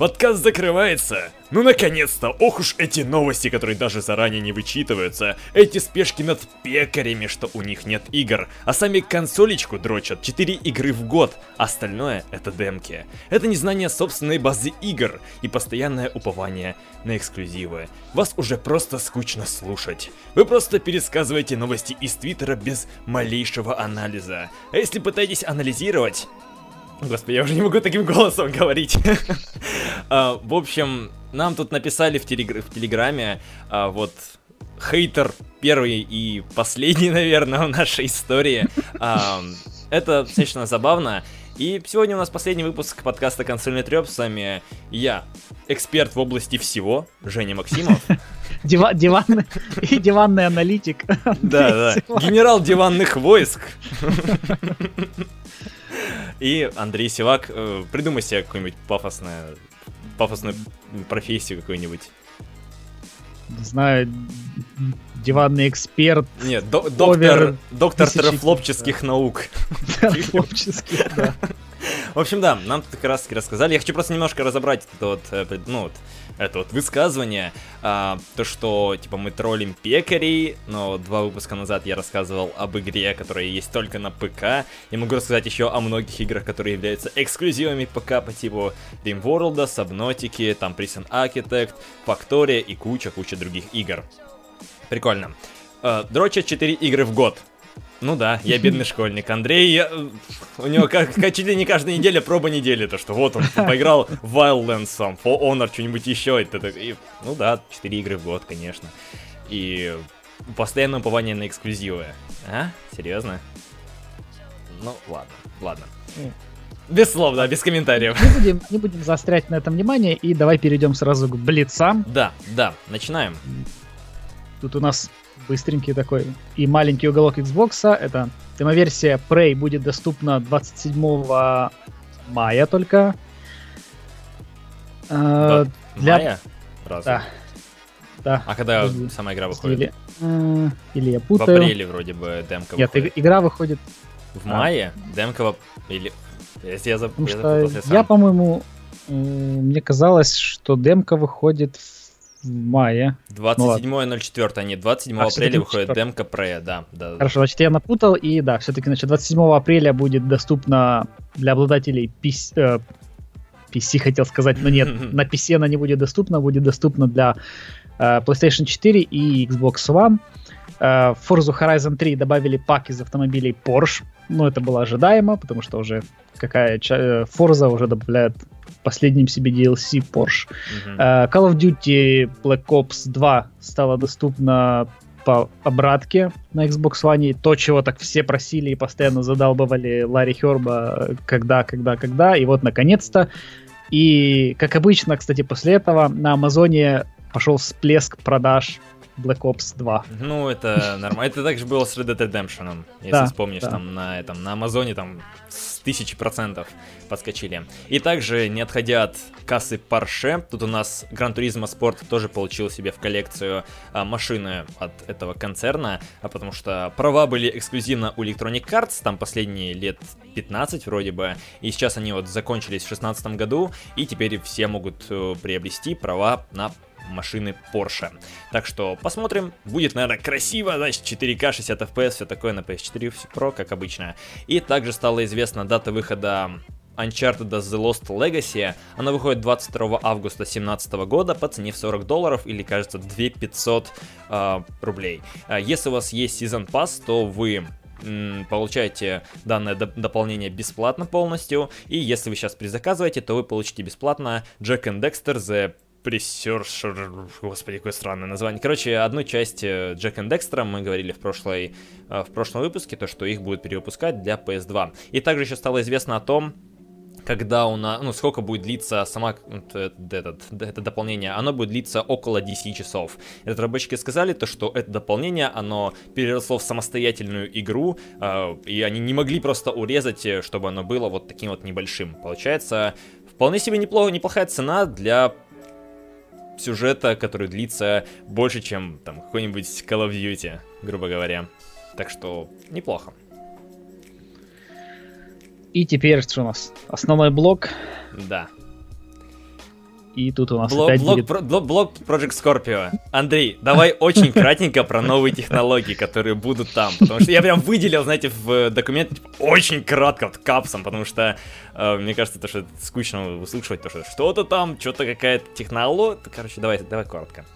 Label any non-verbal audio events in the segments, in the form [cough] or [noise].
Подкаст закрывается. Ну наконец-то, ох уж эти новости, которые даже заранее не вычитываются. Эти спешки над пекарями, что у них нет игр. А сами консолечку дрочат 4 игры в год. Остальное это демки. Это незнание собственной базы игр и постоянное упование на эксклюзивы. Вас уже просто скучно слушать. Вы просто пересказываете новости из Твиттера без малейшего анализа. А если пытаетесь анализировать, Господи, я уже не могу таким [laughs] голосом говорить. А, в общем, нам тут написали в, Телеграме, а, вот, хейтер первый и последний, [laughs] наверное, в нашей истории. А, это достаточно забавно. И сегодня у нас последний выпуск подкаста «Консольный трёп». С вами я, эксперт в области всего, Женя Максимов. [laughs] Дива диванный, и диванный аналитик. Да, да. Генерал диванных войск. И Андрей Сивак, э, придумай себе какую-нибудь пафосную, пафосную профессию какую-нибудь. Не знаю, диванный эксперт. Нет, до доктор, доктор трафлопческих наук. [laughs] Трафлопческих, да. В общем, да, нам тут как раз таки рассказали. Я хочу просто немножко разобрать это вот, э, ну, вот, это вот высказывание. А, то, что, типа, мы троллим пекарей, но два выпуска назад я рассказывал об игре, которая есть только на ПК. И могу рассказать еще о многих играх, которые являются эксклюзивами ПК по типу World, Subnautica, там Prison Architect, Factoria и куча-куча других игр. Прикольно. Uh, дрочат 4 игры в год. Ну да, я бедный школьник. Андрей, я... у него как, чуть ли не каждая неделя проба недели, то что вот он [laughs] поиграл в Wildlands, сам, For Honor, что-нибудь еще. Это, и, ну да, 4 игры в год, конечно. И постоянное упование на эксклюзивы. А? Серьезно? Ну, ладно, ладно. Без слов, да, без комментариев. Не будем, не будем заострять на этом внимание, и давай перейдем сразу к блицам. Да, да, начинаем. Тут у нас быстренький такой. И маленький уголок Xbox. Это демоверсия Prey будет доступна 27 мая только. Э, для... Мая? Разве? Да. Да. А когда Или... сама игра выходит? Или, э, или я путаю. В апреле вроде бы демка Нет, выходит. игра выходит... В а. мае? Демка в... Или... Если я. Потому я, я, по-моему, мне казалось, что демка выходит в мае. 27.04, ну, нет, 27 а, апреля выходит демка Прея, да, да. Хорошо, значит, я напутал, и да, все-таки, значит, 27 апреля будет доступна для обладателей PC, э, PC хотел сказать, но нет, [laughs] на PC она не будет доступна, будет доступна для э, PlayStation 4 и Xbox One. Э, в Forza Horizon 3 добавили пак из автомобилей Porsche, ну, это было ожидаемо, потому что уже какая э, Forza уже добавляет последним себе DLC Porsche. Uh, Call of Duty Black Ops 2 стала доступна по обратке на Xbox One. То, чего так все просили и постоянно задалбывали Ларри Херба, когда, когда, когда. И вот, наконец-то. И, как обычно, кстати, после этого на Амазоне пошел всплеск продаж Black Ops 2. Ну, это нормально. Это также было с Red Dead Redemption, если да, вспомнишь, да. там на этом, на Амазоне там с тысячи процентов подскочили. И также, не отходя от кассы Porsche, тут у нас Gran Turismo Sport тоже получил себе в коллекцию а, машины от этого концерна, а потому что права были эксклюзивно у Electronic Arts, там последние лет 15 вроде бы, и сейчас они вот закончились в 2016 году, и теперь все могут э, приобрести права на машины Porsche. Так что посмотрим. Будет, наверное, красиво, значит, 4К, 60 FPS, все такое на PS4 Pro, как обычно. И также стала известна дата выхода Uncharted The Lost Legacy. Она выходит 22 августа 2017 года по цене в 40 долларов или, кажется, 2500 э, рублей. А если у вас есть Season Pass, то вы получаете данное доп- дополнение бесплатно полностью. И если вы сейчас призаказываете, то вы получите бесплатно Jack and Dexter The Пресершер, господи, какое странное название. Короче, одну часть э, Джек и Декстера мы говорили в, прошлой, э, в прошлом выпуске, то, что их будут перевыпускать для PS2. И также еще стало известно о том, когда у нас, ну, сколько будет длиться сама этот, это дополнение, оно будет длиться около 10 часов. Разработчики сказали то, что это дополнение, оно переросло в самостоятельную игру, э, и они не могли просто урезать, чтобы оно было вот таким вот небольшим. Получается, вполне себе неплохо, неплохая цена для сюжета, который длится больше, чем там какой-нибудь Call of Duty, грубо говоря. Так что неплохо. И теперь что у нас? Основной блок. Да. И тут у нас блок, опять блок, будет... про, блок, блок Project Scorpio. Андрей, давай [laughs] очень кратенько про новые технологии, которые будут там. Потому что я прям выделил, знаете, в документе типа, очень кратко, вот капсом, потому что э, мне кажется, то, что скучно выслушивать, то, что что-то там, что-то какая-то технология. Короче, давай, давай коротко.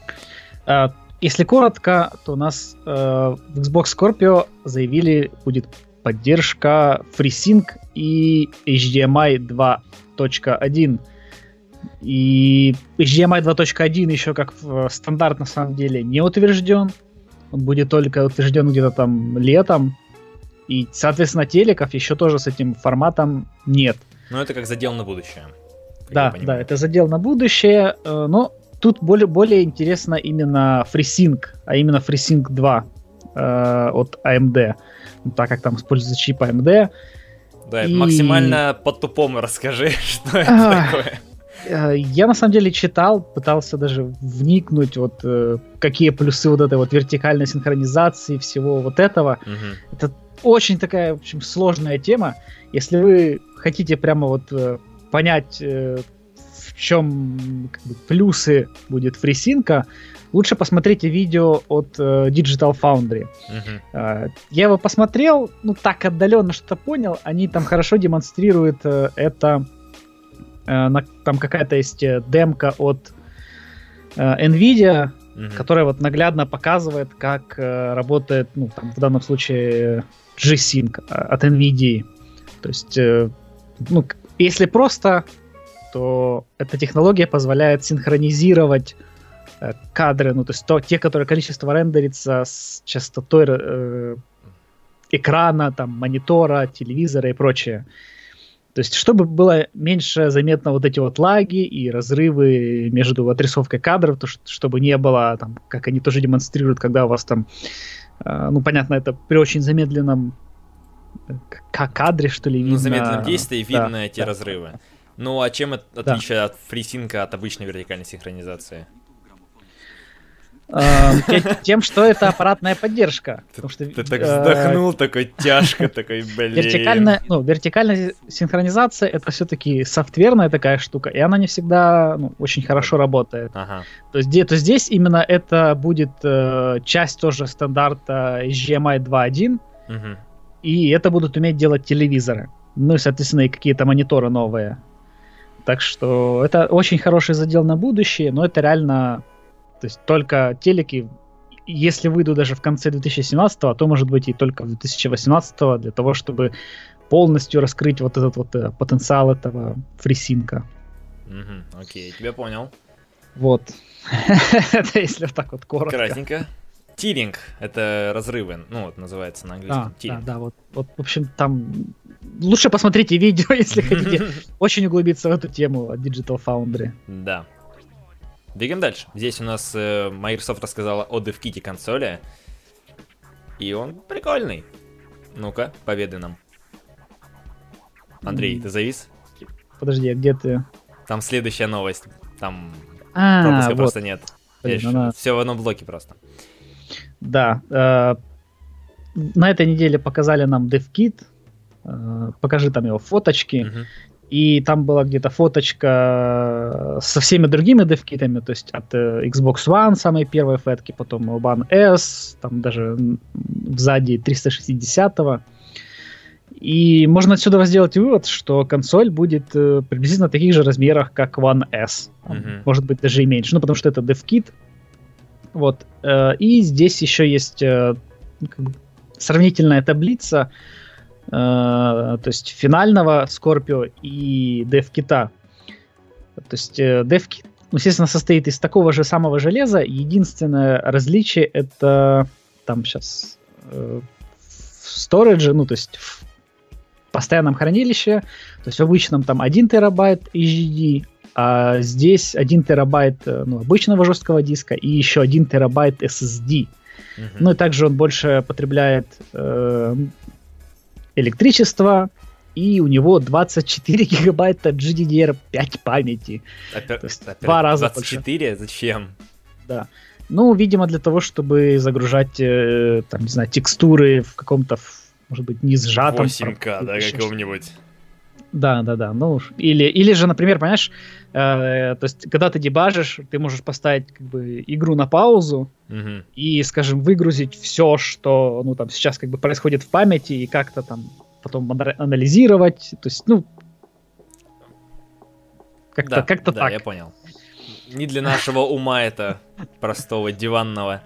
А, если коротко, то у нас э, в Xbox Scorpio заявили, будет поддержка FreeSync и HDMI 2.1 и HDMI 2.1 еще как стандарт на самом деле не утвержден. Он будет только утвержден где-то там летом. И, соответственно, телеков еще тоже с этим форматом нет. Ну, это как задел на будущее. Да, да, это задел на будущее. Э, но тут более, более интересно именно FreeSync, а именно FreeSync 2 э, от AMD. Ну, так как там используется чип AMD. Да, и... максимально по-тупому расскажи, [laughs] что это такое. Э, я на самом деле читал, пытался даже вникнуть, вот э, какие плюсы вот этой вот вертикальной синхронизации всего вот этого. Угу. Это очень такая, в общем, сложная тема. Если вы хотите прямо вот э, понять, в чем как бы, плюсы будет фрисинка, лучше посмотрите видео от э, Digital Foundry. Uh-huh. Э, я его посмотрел, ну так отдаленно что-то понял. Они там хорошо демонстрируют э, это Э, на, там какая-то есть э, демка от э, Nvidia, mm-hmm. которая вот наглядно показывает, как э, работает, ну, там, в данном случае G-Sync от Nvidia. То есть, э, ну, если просто, то эта технология позволяет синхронизировать э, кадры, ну, то есть то, те, которые количество рендерится с частотой э, экрана, там, монитора, телевизора и прочее. То есть, чтобы было меньше заметно вот эти вот лаги и разрывы между отрисовкой кадров, то, чтобы не было, там, как они тоже демонстрируют, когда у вас там, э, ну, понятно, это при очень замедленном как кадре, что ли, видно. Ну, замедленном действии видно да, эти да. разрывы. Ну, а чем это отличие да. от фрисинка от обычной вертикальной синхронизации? Тем, что это аппаратная поддержка. Ты так э, вздохнул, такой тяжко, такой, блин. Вертикальная, ну, вертикальная синхронизация это все-таки софтверная такая штука, и она не всегда ну, очень хорошо работает. Ага. То, есть, то здесь именно это будет э, часть тоже стандарта HDMI 2.1, угу. и это будут уметь делать телевизоры. Ну и, соответственно, и какие-то мониторы новые. Так что это очень хороший задел на будущее, но это реально то есть только телеки, если выйду даже в конце 2017, то может быть и только в 2018 для того, чтобы полностью раскрыть вот этот вот э, потенциал этого фрисинка. Угу, окей, тебя понял. Вот. [laughs] это если так вот коротко. Кратенько. Тиринг — это разрывы, ну вот называется на английском. А, да, да, вот, вот, в общем, там лучше посмотрите видео, [laughs] если хотите [laughs] очень углубиться в эту тему от Digital Foundry. Да. Двигаем дальше. Здесь у нас э, Microsoft рассказала о DevKit консоли. И он прикольный. Ну-ка, поведай нам. Андрей, ты завис? Подожди, а где ты? Там следующая новость. Там а, пропуска вот. просто нет. Блин, она... Все в одном блоке просто. Да. Э, на этой неделе показали нам DevKit. Э, покажи там его фоточки. Угу и там была где-то фоточка со всеми другими девкитами, то есть от э, Xbox One самой первой фетки, потом One S, там даже сзади 360-го. И можно отсюда сделать вывод, что консоль будет э, приблизительно таких же размерах, как One S. Mm-hmm. Может быть, даже и меньше. Ну, потому что это DevKit. Вот. Э, и здесь еще есть э, как бы сравнительная таблица, Э, то есть финального Скорпио и DevKit. То есть э, DevKit, ну, естественно, состоит из такого же самого железа. Единственное различие это там сейчас э, в storage, ну, то есть в постоянном хранилище, то есть в обычном там 1 терабайт HDD, а здесь 1 терабайт э, ну, обычного жесткого диска и еще 1 терабайт SSD. Uh-huh. Ну и также он больше потребляет э, электричество, и у него 24 [laughs] гигабайта GDDR5 памяти. Опять, То есть опять два раза 24? Больше. Зачем? Да. Ну, видимо, для того, чтобы загружать, э, там, не знаю, текстуры в каком-то, может быть, не сжатом. 8К, да, какого-нибудь. Да, да, да. Ну, или, или же, например, понимаешь, э, то есть, когда ты дебажишь, ты можешь поставить как бы игру на паузу Мгм. и, скажем, выгрузить все, что, ну, там сейчас как бы происходит в памяти и как-то там потом ана- анализировать. То есть, ну, как-то, Да, как-то да, так. я понял. Не для нашего ума это простого диванного.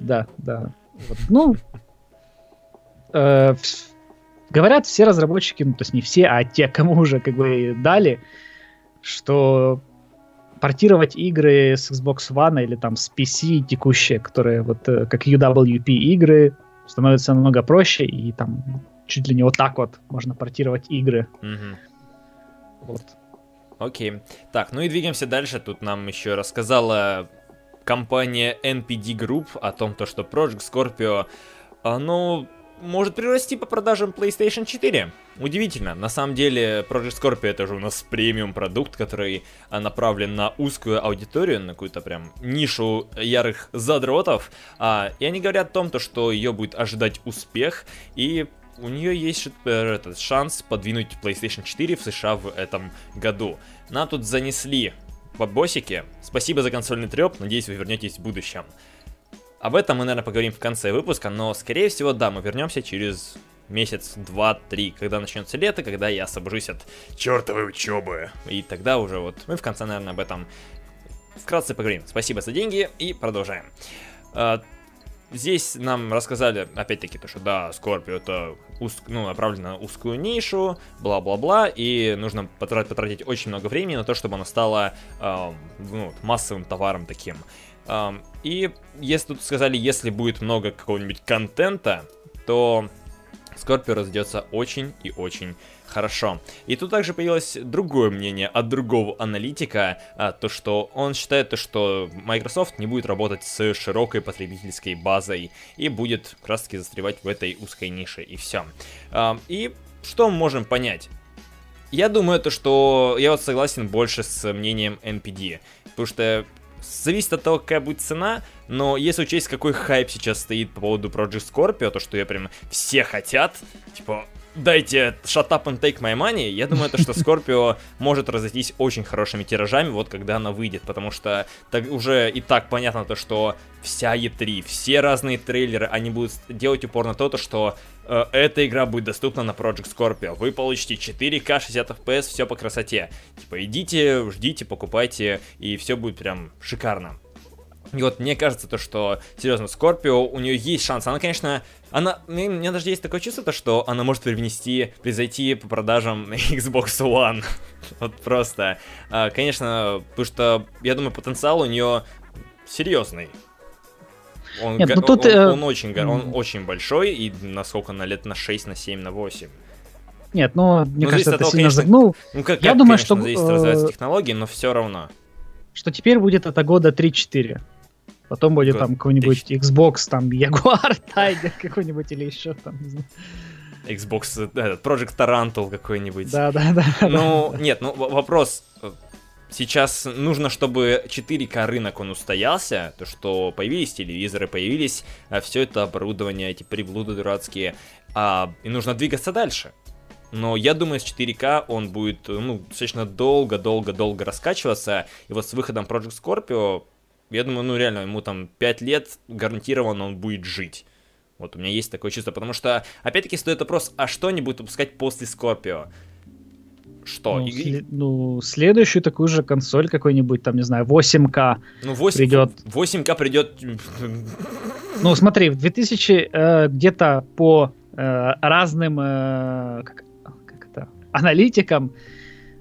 Да, да. Вот, Ну, э, говорят все разработчики, ну, то есть не все, а те, кому уже как бы дали, что портировать игры с Xbox One или там с PC текущие, которые вот э, как UWP игры, становится намного проще, и там чуть ли не вот так вот можно портировать игры. Мгм. Вот. Окей. Так, ну и двигаемся дальше. Тут нам еще рассказала компания NPD Group о том, то, что Project Scorpio, оно может прирасти по продажам PlayStation 4. Удивительно. На самом деле, Project Scorpio это же у нас премиум продукт, который а, направлен на узкую аудиторию, на какую-то прям нишу ярых задротов. А, и они говорят о том, то, что ее будет ожидать успех, и у нее есть э, этот шанс подвинуть PlayStation 4 в США в этом году. Нам тут занесли бабосики. Спасибо за консольный треп, надеюсь, вы вернетесь в будущем. Об этом мы, наверное, поговорим в конце выпуска, но, скорее всего, да, мы вернемся через месяц, два, три, когда начнется лето, когда я освобожусь от чертовой учебы. И тогда уже вот мы в конце, наверное, об этом вкратце поговорим. Спасибо за деньги и продолжаем. А, Здесь нам рассказали, опять-таки, то, что да, Скорпио это уз- ну, направлено на узкую нишу, бла-бла-бла, и нужно потра- потратить очень много времени на то, чтобы она стала ам, ну, массовым товаром таким. И если тут сказали, если будет много какого-нибудь контента, то Скорпио разойдется очень и очень хорошо. И тут также появилось другое мнение от другого аналитика, а, то что он считает, то, что Microsoft не будет работать с широкой потребительской базой и будет как раз таки застревать в этой узкой нише, и все. И что мы можем понять? Я думаю, то, что я вот согласен больше с мнением NPD, потому что зависит от того, какая будет цена, но если учесть, какой хайп сейчас стоит по поводу Project Scorpio, то, что ее прям все хотят, типа, дайте shut up and take my money, я думаю, то, что Scorpio может разойтись очень хорошими тиражами, вот когда она выйдет, потому что так уже и так понятно то, что вся E3, все разные трейлеры, они будут делать упор на то, то что э, эта игра будет доступна на Project Scorpio. Вы получите 4К 60 FPS, все по красоте. Типа идите, ждите, покупайте, и все будет прям шикарно. И вот мне кажется, то, что, серьезно, Скорпио, у нее есть шанс. Она, конечно, она, мне, у меня даже есть такое чувство, то, что она может привнести, превзойти по продажам [laughs] Xbox One. вот просто. А, конечно, потому что, я думаю, потенциал у нее серьезный. Он, Нет, ну тут, он, э, он очень, он очень большой, и насколько на лет на 6, на 7, на 8. Нет, ну, мне Ну, кажется, это того, сильно конечно, загнул. Ну, как, Я как, думаю, конечно, что, зависит, э, развиваются технологии, но все равно. что теперь будет это года 3-4. Потом будет Год там какой-нибудь Xbox, там Jaguar, [laughs] Tiger какой-нибудь или еще там, не знаю. Xbox, э, этот, Project Tarantul какой-нибудь. Да, да, да. Ну, нет, ну вопрос. э, Сейчас нужно, чтобы 4К рынок он устоялся, то что появились телевизоры, появились все это оборудование, эти приблуды дурацкие, а, и нужно двигаться дальше. Но я думаю, с 4К он будет, э, ну, достаточно долго-долго-долго раскачиваться, и вот с выходом Project Scorpio, я думаю, ну, реально, ему там 5 лет гарантированно он будет жить. Вот у меня есть такое чувство, потому что, опять-таки, стоит вопрос, а что они будут выпускать после Scorpio? Что? Ну, И- сле- ну, следующую такую же консоль какой-нибудь, там, не знаю, 8К. Ну, 8, придет. 8К придет. Ну, смотри, в 2000 э, где-то по э, разным э, как, как это, аналитикам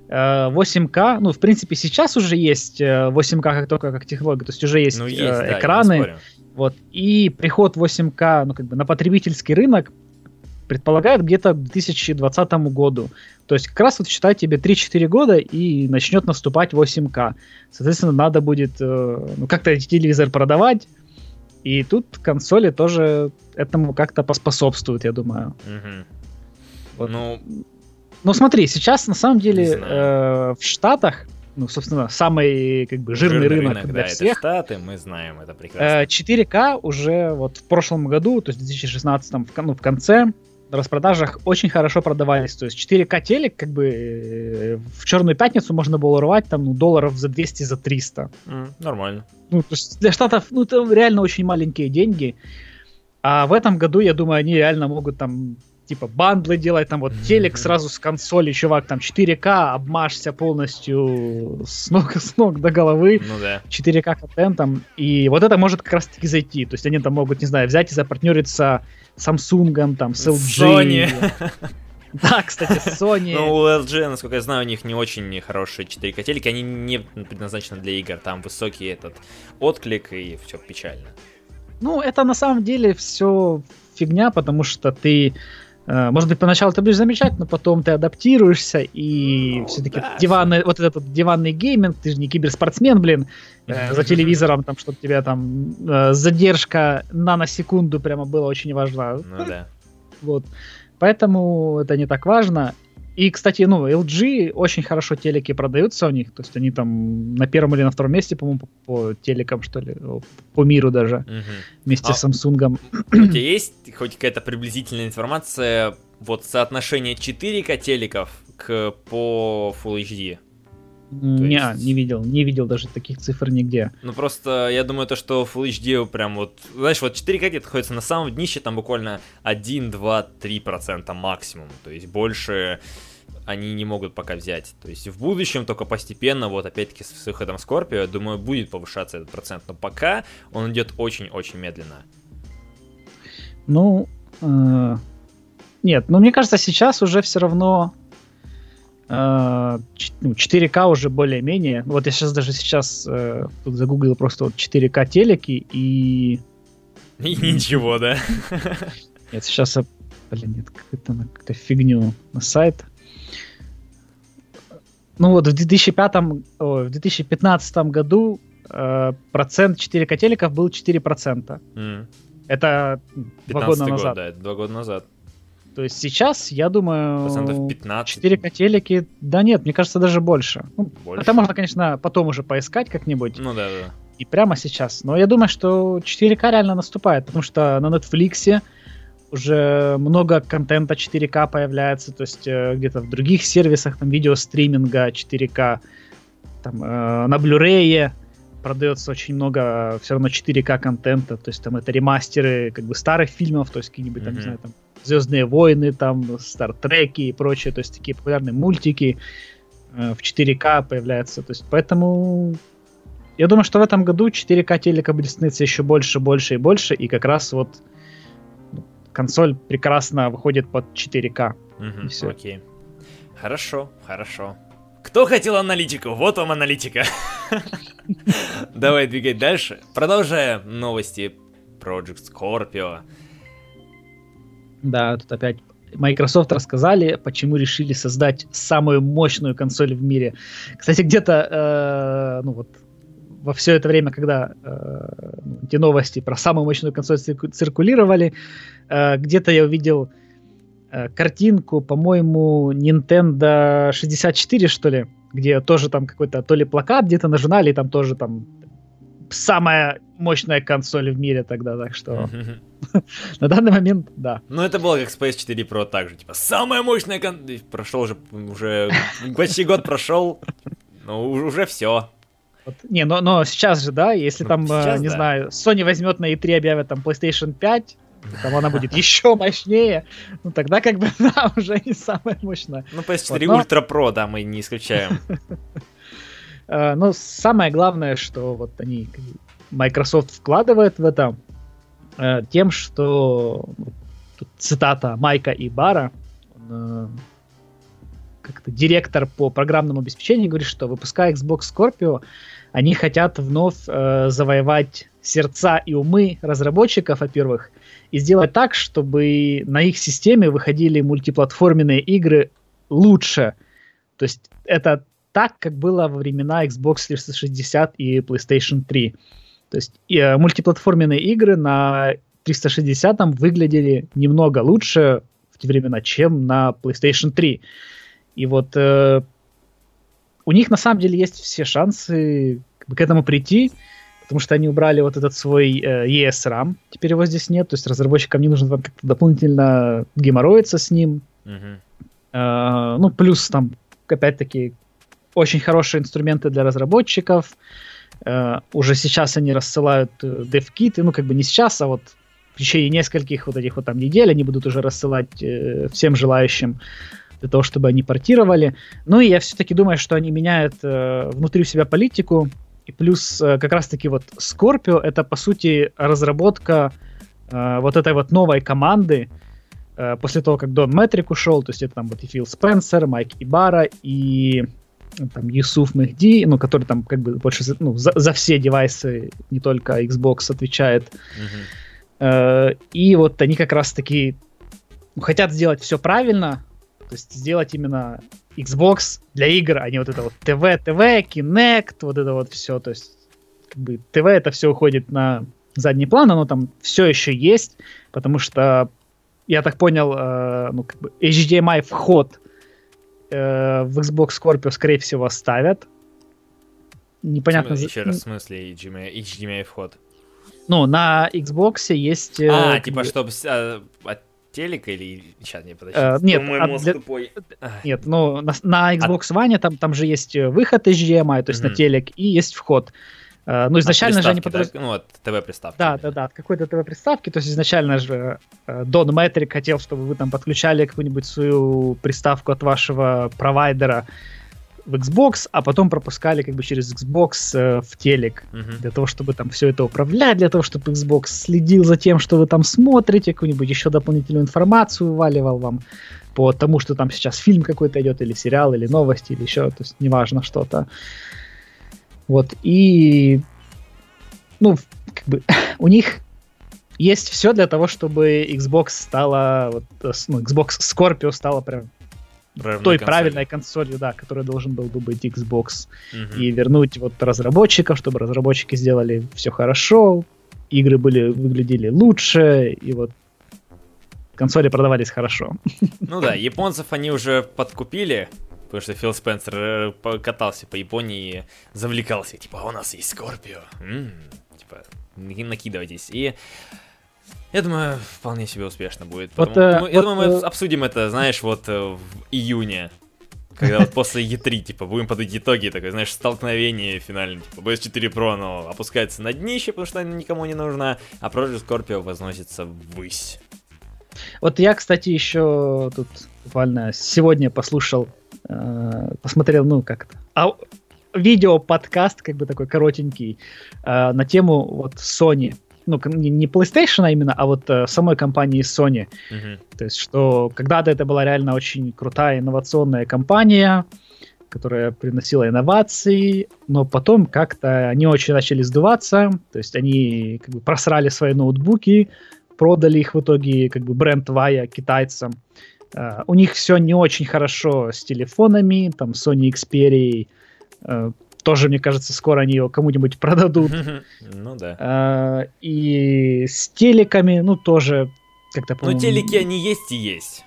8К, ну, в принципе, сейчас уже есть э, 8К как только как технология, то есть уже есть, Ну, есть, э, я не экраны, вот, и приход 8К, ну, как бы на потребительский рынок предполагают где-то к 2020 году. То есть как раз вот считай тебе 3-4 года и начнет наступать 8К. Соответственно, надо будет э, ну, как-то эти телевизор продавать, и тут консоли тоже этому как-то поспособствуют, я думаю. Мгм. Вот. Ну, Ну смотри, сейчас на самом деле э, в Штатах, ну, собственно, самый как бы жирный, рынок, для да, это всех, Штаты, мы знаем это прекрасно. Э, 4К уже вот в прошлом году, то есть в 2016 в, кон- ну, в конце, на распродажах очень хорошо продавались. То есть 4К телек, как бы э, в Черную пятницу можно было урвать там ну, долларов за 200, за 300. Mm, нормально. Ну, то есть для Штатов, ну, это реально очень маленькие деньги. А в этом году, я думаю, они реально могут там типа бандлы делать, там вот телек сразу с консоли, чувак, там 4К, обмажься полностью с ног, с ног до головы, ну, да. 4К контентом, и вот это может как раз таки зайти, то есть они там могут, не знаю, взять и запартнериться с Samsung, там, с LG. Sony. [laughs] Да, кстати, Sony. Ну, у LG, насколько я знаю, у них не очень хорошие 4К телеки, они не предназначены для игр, там высокий этот отклик и все печально. Ну, это на самом деле все фигня, потому что ты может быть, поначалу ты будешь замечать, но потом ты адаптируешься, и ну, все-таки да. диванный, вот этот диванный гейминг, ты же не киберспортсмен, блин, э, за телевизором, там, чтобы тебя там э, задержка наносекунду прямо была очень важна. Ну да. Вот. Поэтому это не так важно. И, кстати, ну, LG очень хорошо телеки продаются у них, то есть они там на первом или на втором месте, по-моему, по, по телекам, что ли, по миру даже, угу. вместе а с Samsung. У тебя есть хоть какая-то приблизительная информация, вот соотношение 4К телеков к, по Full HD? Не, есть... не видел, не видел даже таких цифр нигде. Ну просто я думаю, то, что Full HD прям вот, знаешь, вот 4К находится на самом днище, там буквально 1, 2, 3% максимум, то есть больше они не могут пока взять. То есть в будущем только постепенно, вот опять-таки с выходом я думаю, будет повышаться этот процент, но пока он идет очень-очень медленно. Ну, э, нет, ну мне кажется, сейчас уже все равно э, 4К ну, уже более-менее. Вот я сейчас даже сейчас э, тут загуглил просто вот 4К телеки и... [laughs] И ничего, да? Нет, сейчас Блин, нет, какую-то, какую фигню на сайт. Ну вот в 2005, о, в 2015 году э, процент 4К телеков был 4%. Mm. Это два года год, назад. Да, это два года назад. То есть сейчас, я думаю, Процентов 15. 4К телеки, да нет, мне кажется, даже больше. Ну, больше. Это можно, конечно, потом уже поискать как-нибудь. Ну да, да. И прямо сейчас. Но я думаю, что 4К реально наступает, потому что на Netflix уже много контента 4К появляется, то есть э, где-то в других сервисах там видеостриминга 4К, там э, на Blu-ray продается очень много э, все равно 4К контента, то есть там это ремастеры как бы старых фильмов, то есть какие-нибудь там, mm-hmm. не знаю, там Звездные войны, там Стартреки и прочее, то есть такие популярные мультики э, в 4К появляются, то есть поэтому я думаю, что в этом году 4К телека будет становиться еще больше, больше и больше, и как раз вот консоль прекрасно выходит под 4К. Угу, все. Окей. Хорошо, хорошо. Кто хотел аналитику? Вот вам аналитика. [laughs] Давай двигать дальше. Продолжая новости Project Scorpio. Да, тут опять Microsoft рассказали, почему решили создать самую мощную консоль в мире. Кстати, где-то, э, ну вот, во все это время, когда э, эти новости про самую мощную консоль циркулировали, э, где-то я увидел э, картинку, по-моему, Nintendo 64, что ли, где тоже там какой-то то ли плакат где-то на журнале, и там тоже там самая мощная консоль в мире тогда, так что [laughs] на данный момент, да. Ну, это было как с PS4 Pro также, типа, самая мощная консоль, прошел уже, уже почти год прошел, ну, уже все. Вот. Не, но, но сейчас же, да, если ну, там, э, сейчас, не да. знаю, Sony возьмет на E3 объявят там PlayStation 5, там она будет [laughs] еще мощнее, ну тогда как бы [laughs] да, уже не самая мощная. Ну PS4 вот, Ultra Pro, да, мы не исключаем. [laughs] Но самое главное, что вот они, Microsoft вкладывает в это э, тем, что тут цитата Майка и Бара, как-то директор по программному обеспечению говорит, что выпуская Xbox Scorpio, они хотят вновь э, завоевать сердца и умы разработчиков, во-первых, и сделать так, чтобы на их системе выходили мультиплатформенные игры лучше. То есть это так, как было во времена Xbox 360 и PlayStation 3. То есть э, мультиплатформенные игры на 360 выглядели немного лучше в те времена, чем на PlayStation 3. И вот э, у них на самом деле есть все шансы к этому прийти, потому что они убрали вот этот свой э, ESRAM, теперь его здесь нет, то есть разработчикам не нужно там как-то дополнительно геморроиться с ним. Мгм. Э, ну, плюс там, опять-таки, очень хорошие инструменты для разработчиков. Э, уже сейчас они рассылают э, DevKit, ну, как бы не сейчас, а вот в течение нескольких вот этих вот там недель они будут уже рассылать э, всем желающим для того, чтобы они портировали. Ну и я все-таки думаю, что они меняют э, внутри у себя политику. И плюс э, как раз-таки вот Scorpio это по сути разработка э, вот этой вот новой команды э, после того, как Дон Метрик ушел, то есть это там вот и Фил Спенсер, Майк Ибара и ну, там Юсуф Мехди, ну, который там как бы больше за, ну, за, за все девайсы, не только Xbox отвечает. Мгм. Э, и вот они как раз-таки хотят сделать все правильно, то есть сделать именно Xbox для игр, а не вот это вот ТВ, ТВ, Kinect, вот это вот все. То есть как бы ТВ это все уходит на задний план, оно там все еще есть, потому что я так понял, э, ну как бы HDMI вход э, в Xbox Scorpio скорее всего оставят. Непонятно. Еще раз, в смысле HDMI, HDMI вход? Ну, на Xbox есть... э, А, типа, бы- чтобы от телека или... Сейчас, не, подожди. Э, нет, Мой а мозг для- тупой. Ах. Нет, ну на, на Xbox One там, там же есть э, выход HDMI, то есть на Мгм. телек, и есть вход. Э, Ну, изначально От же они приставки, подраз- да? Ну, от ТВ-приставки. Да, да, да, от какой-то ТВ-приставки. То есть изначально же э, Don Metric хотел, чтобы вы там подключали какую-нибудь свою приставку от вашего провайдера в Xbox, а потом пропускали как бы через Xbox э, в телек Мгм. для того, чтобы там все это управлять, для того, чтобы Xbox следил за тем, что вы там смотрите, какую-нибудь еще дополнительную информацию вываливал вам по тому, что там сейчас фильм какой-то идет, или сериал, или новости, или еще, то есть неважно что-то. Вот, и ну, как бы [laughs] у них есть все для того, чтобы Xbox стала, вот, э, ну, Xbox Scorpio стала прям Той консоль. правильной консолью, да, которой должен был бы быть Xbox Мгм. и вернуть вот разработчиков, чтобы разработчики сделали все хорошо, игры были выглядели лучше, и вот консоли продавались хорошо. Ну да, японцев они уже подкупили, потому что Фил Спенсер э, покатался по Японии и завлекался. Типа, «А у нас есть Скорпио. Типа, наки- накидывайтесь. И я думаю, вполне себе успешно будет. Вот, Потому- э, я вот, думаю, мы э, обсудим это, знаешь, вот э, в июне. Когда вот после E3, типа, будем подводить итоги, такое, знаешь, столкновение финальное, типа, PS4 Pro, оно опускается на днище, потому что она никому не нужна, а Project Scorpio возносится ввысь. Вот я, кстати, еще тут буквально сегодня послушал, э, посмотрел, ну как-то, а, видео подкаст, как бы такой коротенький, э, на тему вот Sony. Ну, не PlayStation а именно, а вот э, самой компании Sony. Мгм. То есть, что когда-то это была реально очень крутая инновационная компания, которая приносила инновации, но потом как-то они очень начали сдуваться, то есть они как бы просрали свои ноутбуки, продали их в итоге как бы бренд Vaya китайцам. Э, у них все не очень хорошо с телефонами, там Sony Xperia э, тоже, мне кажется, скоро они его кому-нибудь [laughs] продадут. [laughs] Ну да. Э, и с телеками, ну, тоже как-то, Ну, телеки они есть и есть.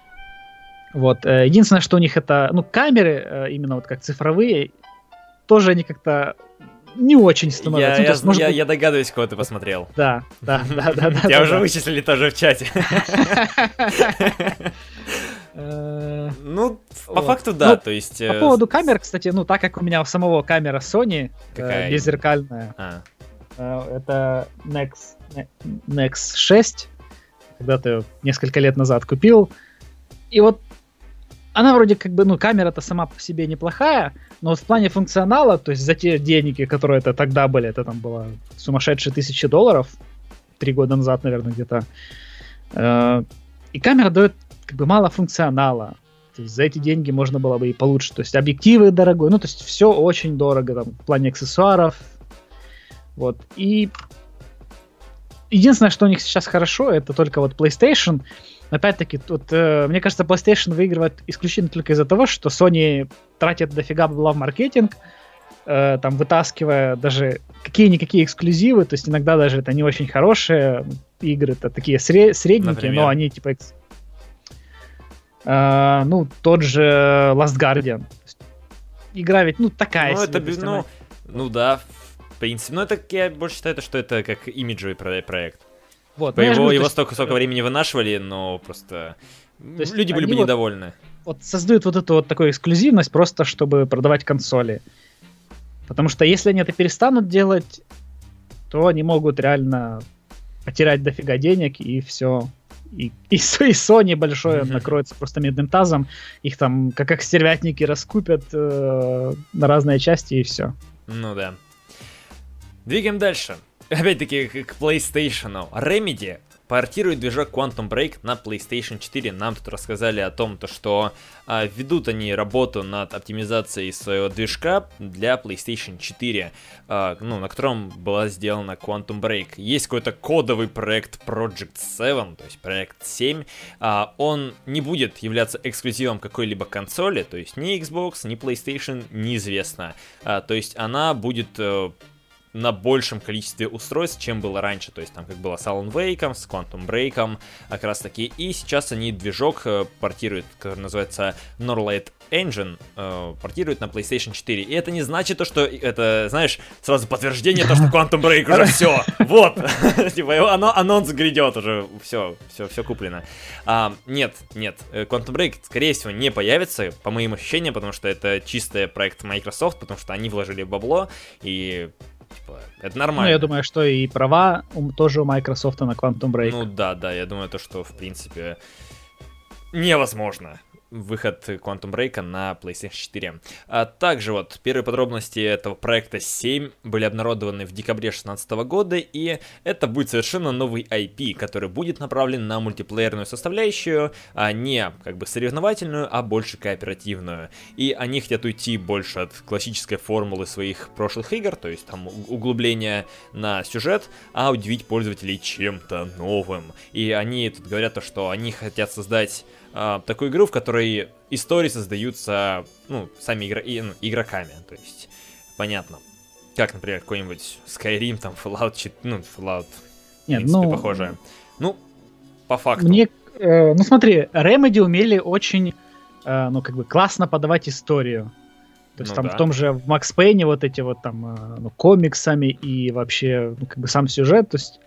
Вот. э, Единственное, что у них это, ну, камеры, э, именно вот как цифровые, тоже они как-то не очень Я, становятся. Ну, то я, есть, может я- быть, я догадываюсь, кого ты посмотрел. Да, да, да, да. [laughs] Тебя да, уже вычислили тоже в чате. Э, Ну, по факту да, Ну, то есть... По э, поводу камер, кстати, ну, так как у меня у самого камера Sony, Какая? э, беззеркальная, а, это Nex, Nex 6, когда-то несколько лет назад купил, и вот она вроде как бы, ну, камера-то сама по себе неплохая, но вот в плане функционала, то есть за те деньги, которые это тогда были, это там было сумасшедшие тысячи долларов, три года назад, наверное, где-то, и камера дает как бы мало функционала. То есть за эти деньги можно было бы и получше. То есть объективы дорогой, ну, то есть все очень дорого там, в плане аксессуаров. Вот. И единственное, что у них сейчас хорошо, это только вот PlayStation. Опять-таки, тут, э, мне кажется, PlayStation выигрывает исключительно только из-за того, что Sony тратит дофига бабла в маркетинг, э, там вытаскивая даже какие-никакие эксклюзивы, то есть иногда даже это не очень хорошие игры, это такие сре- средненькие, Например? но они типа... экс- Э, ну, тот же Last Guardian. Игра ведь, ну, такая Ну, себе, это, есть ну, она- ну да, принципе, ну это я больше считаю, что это как имиджевый проект. Вот, По его, говорю, его столько, столько времени вынашивали, но просто то есть люди были бы вот, недовольны. Вот создают вот эту вот такую эксклюзивность просто, чтобы продавать консоли. Потому что если они это перестанут делать, то они могут реально потерять дофига денег и все. И, и, и Sony большое mm-hmm. накроется просто медным тазом. Их там как, как стервятники раскупят э, на разные части и все. Ну да. Двигаем дальше. Опять-таки к PlayStation. Remedy портирует движок Quantum Break на PlayStation 4. Нам тут рассказали о том, то, что а, ведут они работу над оптимизацией своего движка для PlayStation 4, а, ну, на котором была сделана Quantum Break. Есть какой-то кодовый проект Project 7, то есть проект 7. А, он не будет являться эксклюзивом какой-либо консоли, то есть ни Xbox, ни PlayStation неизвестно. А, то есть она будет э, на большем количестве устройств, чем было раньше. То есть там как было с Alan Wake, с Quantum Break, как раз таки. И сейчас они движок э, портируют, который называется Norlight Engine, э, портируют на PlayStation 4. И это не значит то, что это, знаешь, сразу подтверждение то, что [laughs] Quantum Break уже все. Вот. [laughs] Типа оно, анонс грядет уже. Все, все, все куплено. А, нет, нет. Э, Quantum Break, скорее всего, не появится, по моим ощущениям, потому что это чистый проект Microsoft, потому что они вложили бабло, и Типа, это нормально. Ну, я думаю, что и права тоже у Microsoft на Quantum Break. Ну да, да, я думаю, то, что в принципе невозможно выход Quantum Break на PlayStation 4. А также вот первые подробности этого проекта 7 были обнародованы в декабре 2016 года, и это будет совершенно новый IP, который будет направлен на мультиплеерную составляющую, а не как бы соревновательную, а больше кооперативную. И они хотят уйти больше от классической формулы своих прошлых игр, то есть там углубление на сюжет, а удивить пользователей чем-то новым. И они тут говорят то, что они хотят создать а, такую игру, в которой истории создаются, ну, сами игра... и, ну, игроками, то есть, понятно. Как, например, какой-нибудь Skyrim, там, Fallout 4, ну, Fallout, Нет, в принципе, ну, похожее. Ну, по факту. Мне, э, ну, смотри, Remedy умели очень, э, ну, как бы, классно подавать историю. То есть ну, там да. в том же в Макс Пейне вот эти вот там э, ну, комиксами и вообще ну, как бы сам сюжет. То есть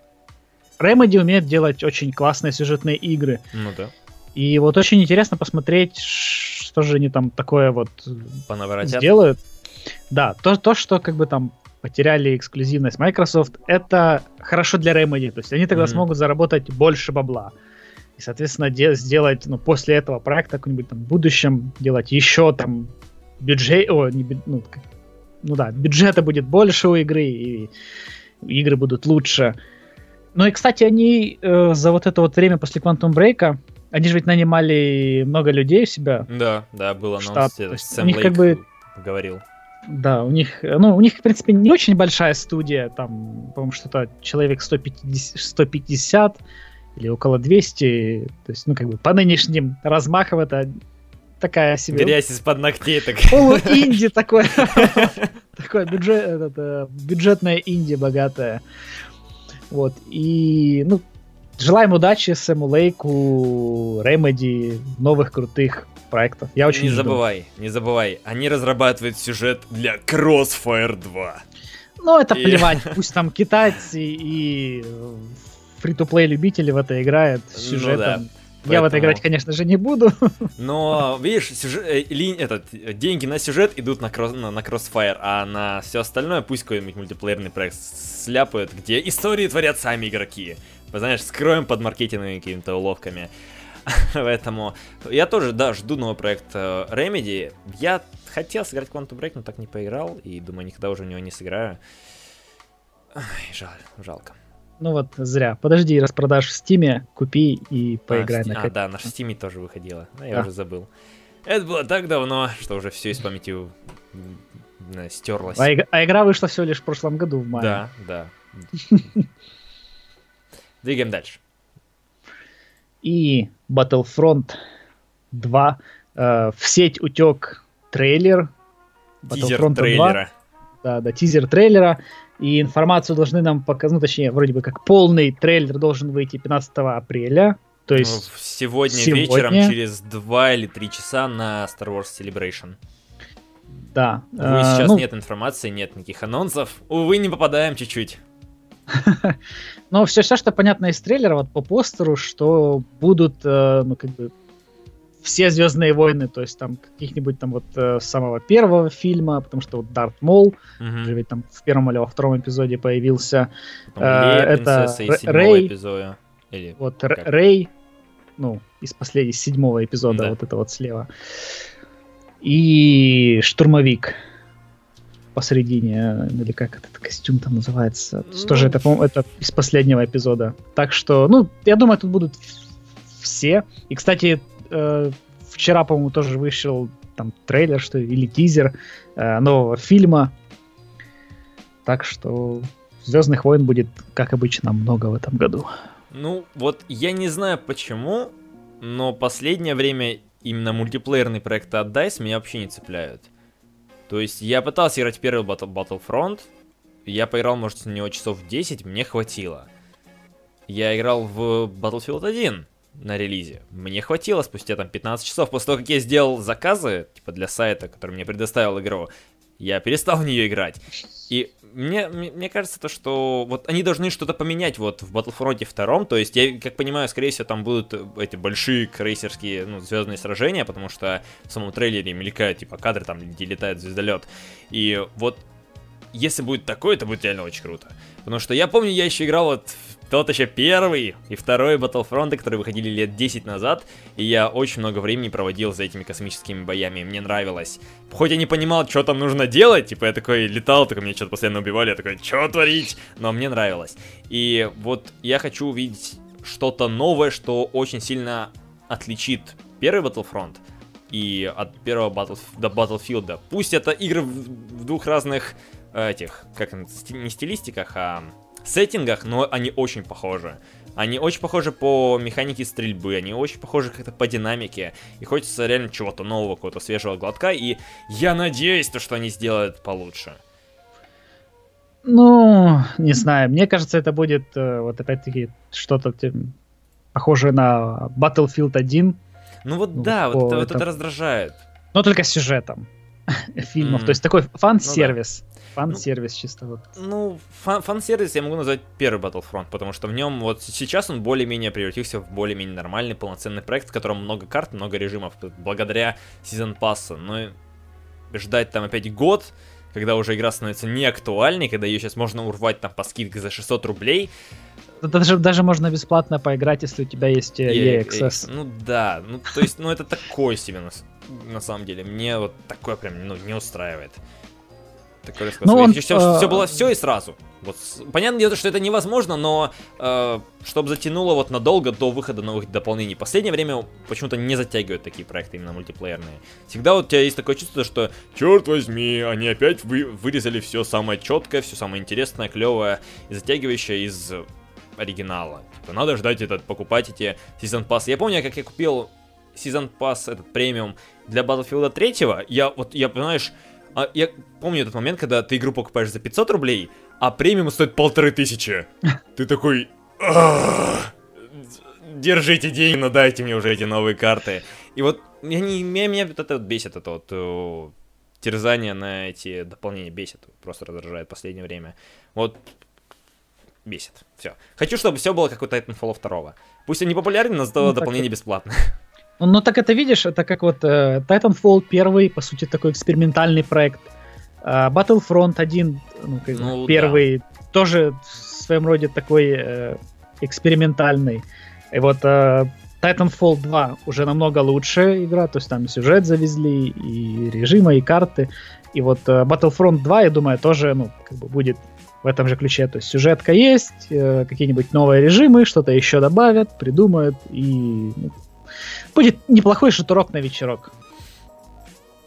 Remedy умеет делать очень классные сюжетные игры. Ну да. И вот очень интересно посмотреть, что же они там такое вот Понаворотят. сделают. Да, то, то, что как бы там потеряли эксклюзивность Microsoft, это хорошо для Remedy. То есть они тогда mm-hmm. смогут заработать больше бабла. И, соответственно, де- сделать, ну, после этого проекта какой-нибудь там в будущем, делать еще там бюджет, о, не, ну, ну да, бюджета будет больше у игры, и игры будут лучше. Ну и, кстати, они э, за вот это вот время после Quantum Break они же ведь нанимали много людей у себя. Да, да, было анонс. Сэм у них как бы говорил. Да, у них, ну, у них, в принципе, не очень большая студия, там, по-моему, что-то человек 150, 150 или около 200, то есть, ну, как бы, по нынешним размахам это такая себе... Грязь из-под ногтей такая. Полу-инди [laughs] такое. Такое э, бюджетное инди богатое. Вот, и, ну, Желаем удачи Сэму Лейку, Ремеди, новых крутых проектов. Я очень Не жду. забывай, не забывай, они разрабатывают сюжет для Crossfire 2. Ну, это и... плевать, пусть там китайцы и фри-то-плей любители в это играют с сюжетом. Ну, да. Поэтому... Я в это играть, конечно же, не буду. [laughs] Но, видишь, сюжет, э, ли, этот, деньги на сюжет идут на, кросс, на, на Crossfire, а на все остальное пусть какой-нибудь мультиплеерный проект сляпают, где истории творят сами игроки знаешь, скроем под маркетинговыми какими-то уловками. [laughs] Поэтому я тоже, да, жду новый проект э, Remedy. Я хотел сыграть Quantum Break, но так не поиграл, и думаю, никогда уже в него не сыграю. Жаль, жалко. Ну вот, зря. Подожди, распродаж в Стиме, купи и поиграй а, на А, да, наш Стиме тоже выходила. Но я да. уже забыл. Это было так давно, что уже все из памяти стерлось. А, а игра вышла всего лишь в прошлом году, в мае. Да, да. [laughs] Двигаем дальше. И Battlefront 2 э, в сеть утек трейлер. Тизер трейлера. 2. Да, да, тизер трейлера. И информацию должны нам показать, ну, точнее, вроде бы как полный трейлер должен выйти 15 апреля. То есть ну, сегодня, сегодня вечером через 2 или 3 часа на Star Wars Celebration. Да. Увы, сейчас ну... нет информации, нет никаких анонсов. Увы, не попадаем чуть-чуть. Но все, все, что понятно из трейлера, вот по постеру, что будут, э, ну, как бы, все Звездные войны, то есть там каких-нибудь там вот э, самого первого фильма, потому что вот Дарт Мол, mm же ведь там в первом или во втором эпизоде появился. Потом э, это Рэй. Эпизода. Или вот как? Рэй, ну, из последнего, седьмого эпизода, да. вот это вот слева. И штурмовик посередине, или как этот костюм там называется. Ну... Тоже это, по-моему, это из последнего эпизода. Так что, ну, я думаю, тут будут все. И, кстати, э, вчера, по-моему, тоже вышел там трейлер, что или тизер э, нового фильма. Так что Звездных войн будет, как обычно, много в этом году. Ну, вот я не знаю почему, но последнее время именно мультиплеерные проекты от DICE меня вообще не цепляют. То есть я пытался играть первый Battle Battlefront, я поиграл, может, в него часов 10, мне хватило. Я играл в Battlefield 1 на релизе. Мне хватило спустя там 15 часов после того, как я сделал заказы, типа для сайта, который мне предоставил игру, я перестал в нее играть. И мне, мне кажется, то, что вот они должны что-то поменять вот в Battlefront 2, то есть я, как понимаю, скорее всего, там будут эти большие крейсерские, ну, звездные сражения, потому что в самом трейлере мелькают, типа, кадры там, где летает звездолет. И вот если будет такое, это будет реально очень круто. Потому что я помню, я еще играл вот тот еще первый и второй Battlefront, которые выходили лет 10 назад, и я очень много времени проводил за этими космическими боями, мне нравилось. Хоть я не понимал, что там нужно делать, типа я такой летал, только меня что-то постоянно убивали, я такой, что творить? Но мне нравилось. И вот я хочу увидеть что-то новое, что очень сильно отличит первый Battlefront и от первого Battle, до Battlefield. Пусть это игры в, в двух разных этих, как не стилистиках, а сеттингах, но они очень похожи. Они очень похожи по механике стрельбы, они очень похожи как-то по динамике. И хочется реально чего-то нового, какого-то свежего глотка. И я надеюсь, то, что они сделают получше. Ну, не знаю. Мне кажется, это будет э, вот опять-таки что-то похожее на Battlefield 1. Ну вот ну, да, вот это, вот это раздражает. Но только сюжетом [laughs] фильмов. Mm. То есть такой фан-сервис. Ну, да. Фан-сервис ну, чисто вот. Ну, фан- фан-сервис я могу назвать первый Battlefront, потому что в нем вот сейчас он более-менее превратился в более-менее нормальный, полноценный проект, в котором много карт, много режимов, благодаря сезон пасса. Но ждать там опять год, когда уже игра становится не актуальной, когда ее сейчас можно урвать там по скидке за 600 рублей, даже, даже можно бесплатно поиграть, если у тебя есть EA Access. Ну да, ну то есть, ну это такое себе на, на самом деле. Мне вот такое прям ну, не устраивает. Такое ну, он, все, э... все было все и сразу. Вот, понятное дело, что это невозможно, но э, чтобы затянуло вот надолго до выхода новых дополнений. Последнее время почему-то не затягивают такие проекты именно мультиплеерные. Всегда вот у тебя есть такое чувство, что черт возьми, они опять вы, вырезали все самое четкое, все самое интересное, клевое и затягивающее из оригинала. Типа, надо ждать этот, покупать эти сезон пассы. Я помню, как я купил сезон пасс, этот премиум для Battlefield 3, я вот, я, понимаешь, а я помню этот момент, когда ты игру покупаешь за 500 рублей, а премиум стоит полторы тысячи. [laughs] Ты такой... Держите деньги, но дайте мне уже эти новые карты. И вот я не, меня, меня вот это вот бесит, это вот о, терзание на эти дополнения бесит, просто раздражает в последнее время. Вот бесит. Все. Хочу, чтобы все было как у Titanfall 2. Пусть они популярны, но зато ну, дополнение бесплатно. Ну, ну, так это видишь, это как вот э, Titanfall первый, по сути, такой экспериментальный проект. Э, Battlefront 1, ну, как ну, первый, да. тоже в своем роде такой э, экспериментальный. И вот э, Titanfall 2 уже намного лучше игра, то есть там сюжет завезли, и режимы, и карты. И вот э, Battlefront 2, я думаю, тоже, ну, как бы будет в этом же ключе. То есть сюжетка есть, э, какие-нибудь новые режимы, что-то еще добавят, придумают, и ну, Будет неплохой шатурок на вечерок.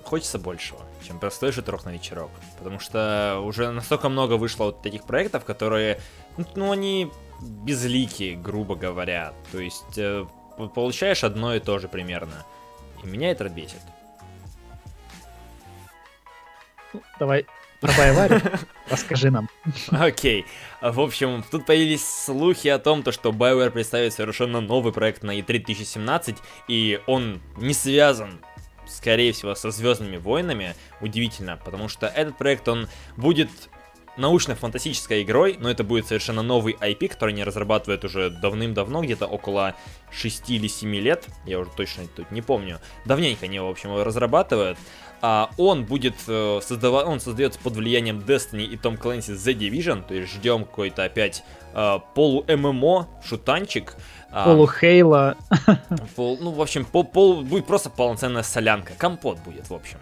Хочется большего, чем простой шатурок на вечерок. Потому что уже настолько много вышло вот таких проектов, которые, ну, они безликие, грубо говоря. То есть э, получаешь одно и то же примерно. И меня это бесит. Давай про Байвари. Расскажи нам. Окей. Okay. В общем, тут появились слухи о том, то, что BioWare представит совершенно новый проект на E3 2017, и он не связан скорее всего, со Звездными войнами. Удивительно, потому что этот проект, он будет научно-фантастической игрой, но это будет совершенно новый IP, который они разрабатывают уже давным-давно, где-то около 6 или 7 лет, я уже точно тут не помню. Давненько они, в общем, разрабатывают. А он будет э, создавать, он создается под влиянием Destiny и Tom Clancy's The Division, то есть ждем какой-то опять э, полу-ММО, шутанчик. А, полу Хейла. [laughs] Пол, ну, в общем, пол, пол, будет просто полноценная солянка. Компот будет, в общем.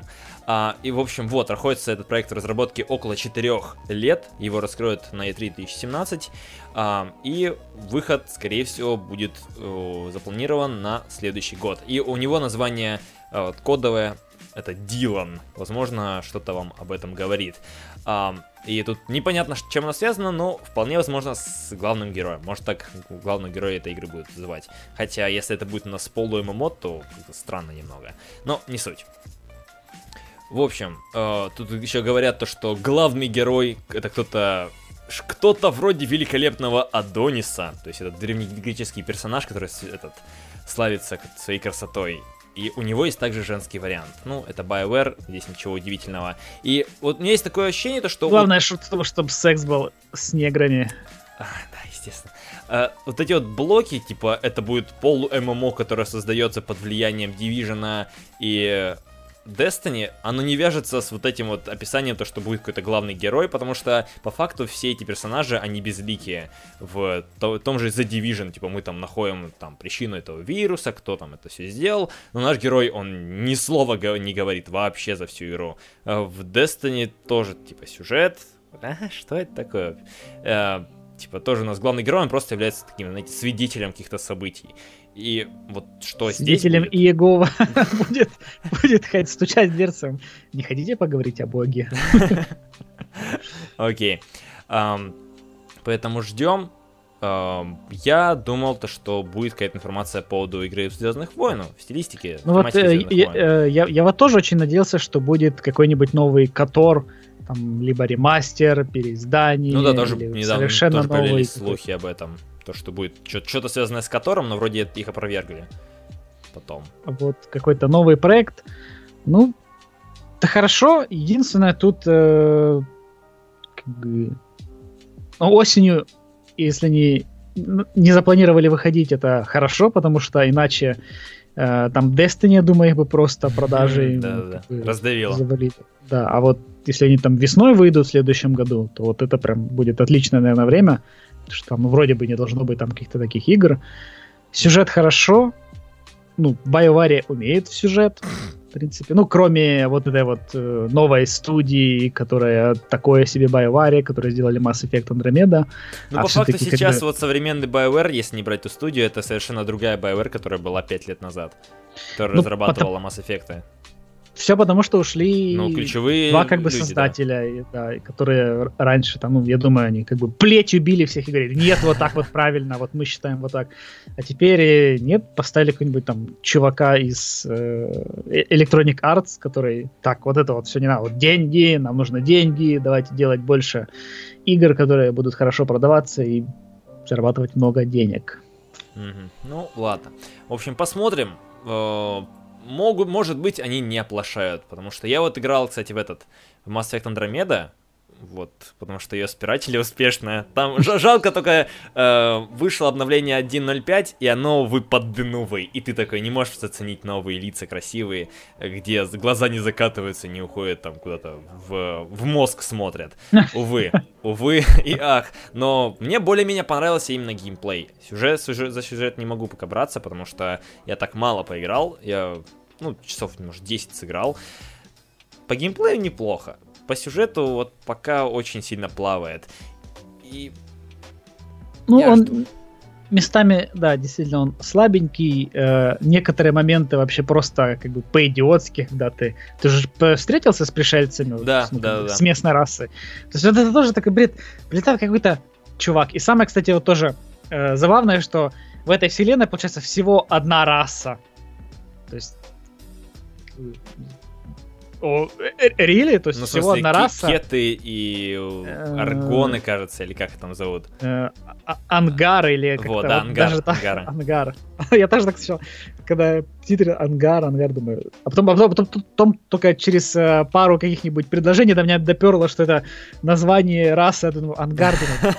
А, и, в общем, вот, находится этот проект в разработке около 4 лет. Его раскроют на E3 2017. А, и выход, скорее всего, будет э, запланирован на следующий год. И у него название э, кодовое это Дилан. Возможно, что-то вам об этом говорит. А, и тут непонятно, чем оно связано, но вполне возможно с главным героем. Может так главного героя этой игры будет называть. Хотя, если это будет у нас полу ММО, то странно немного. Но не суть. В общем, э, тут еще говорят то, что главный герой это кто-то кто-то вроде великолепного Адониса, то есть это древнегреческий персонаж, который этот славится своей красотой. И у него есть также женский вариант. Ну, это BioWare, здесь ничего удивительного. И вот у меня есть такое ощущение, то, что... Главное, чтобы, чтобы секс был с неграми. А, да, естественно. А, вот эти вот блоки, типа, это будет полу-ММО, которое создается под влиянием Division и Destiny, оно не вяжется с вот этим вот описанием, то, что будет какой-то главный герой, потому что по факту все эти персонажи, они безликие. В то, том же The Division, типа мы там находим там причину этого вируса, кто там это все сделал, но наш герой, он ни слова не говорит вообще за всю игру. А в Destiny тоже, типа, сюжет, а, что это такое? Э, типа, тоже у нас главный герой, он просто является таким, знаете, свидетелем каких-то событий. И вот что Свидетелем здесь будет... Иегова [laughs] будет, будет ходить, стучать дверцам. Не хотите поговорить о Боге? [laughs] Окей. Поэтому ждем. Я думал, то, что будет какая-то информация по поводу игры Звездных войн, в стилистике. Ну вот э, я, э, я, я вот тоже очень надеялся, что будет какой-нибудь новый Котор, там, либо ремастер, переиздание. Ну да, тоже недавно совершенно тоже новый. слухи об этом. То, что будет что-то связанное с которым, но вроде их опровергли потом. Вот какой-то новый проект. Ну, это хорошо. Единственное, тут э, как бы, ну, осенью, если не, не запланировали выходить, это хорошо, потому что иначе э, там Destiny, я думаю, их бы просто продажи да, да, раздавило. Да, а вот если они там весной выйдут в следующем году, то вот это прям будет отличное, наверное, время что там вроде бы не должно быть там каких-то таких игр. Сюжет хорошо, ну, BioWare умеет в сюжет, в принципе. Ну, кроме вот этой вот э, новой студии, которая такое себе BioWare, которая сделали Mass Effect Andromeda. Ну, а по факту сейчас когда... вот современный BioWare, если не брать ту студию, это совершенно другая BioWare, которая была 5 лет назад, которая ну, разрабатывала потом... Mass Effect. Все потому, что ушли ну, ключевые два как бы люди, создателя, да. Да, которые раньше там, ну, я думаю, они как бы плетью били всех и говорили, нет, вот так вот правильно, вот мы считаем вот так. А теперь э, нет, поставили какой-нибудь там чувака из э, э, Electronic Arts, который, так, вот это вот все не надо, вот деньги, нам нужно деньги, давайте делать больше игр, которые будут хорошо продаваться и зарабатывать много денег. Mm-hmm. Ну, ладно. В общем, посмотрим э, могут, может быть, они не оплошают, потому что я вот играл, кстати, в этот в Mass Effect Andromeda, вот, потому что ее спиратели успешно. Там жалко только э, вышло обновление 1.05, и оно вы под новый, и ты такой не можешь заценить новые лица красивые, где глаза не закатываются, не уходят там куда-то в, в мозг смотрят. [laughs] Увы, увы и ах. Но мне более-менее понравился именно геймплей. Сюжет, сюжет, за сюжет не могу пока браться, потому что я так мало поиграл. Я, ну, часов, может, 10 сыграл. По геймплею неплохо по сюжету вот пока очень сильно плавает. И... Ну, Я он жду. местами, да, действительно, он слабенький. Э, некоторые моменты вообще просто как бы по-идиотски, когда ты... Ты же встретился с пришельцами? Да, вот, да, да. С местной расы. То есть вот это тоже такой бред. Прилетает какой-то чувак. И самое, кстати, вот тоже э, забавное, что в этой вселенной, получается, всего одна раса. То есть О, рили? То есть ну, всего одна раса? кеты и аргоны, кажется, или как их там зовут? А, ангар или как-то. Вот, да, ангар. Даже так, ангар. [laughs] Я тоже так сначала, когда титры ангар, ангар, думаю. А потом, а потом, потом, потом только через э, пару каких-нибудь предложений до меня доперло, что это название расы. Я думаю, ангар, думаю,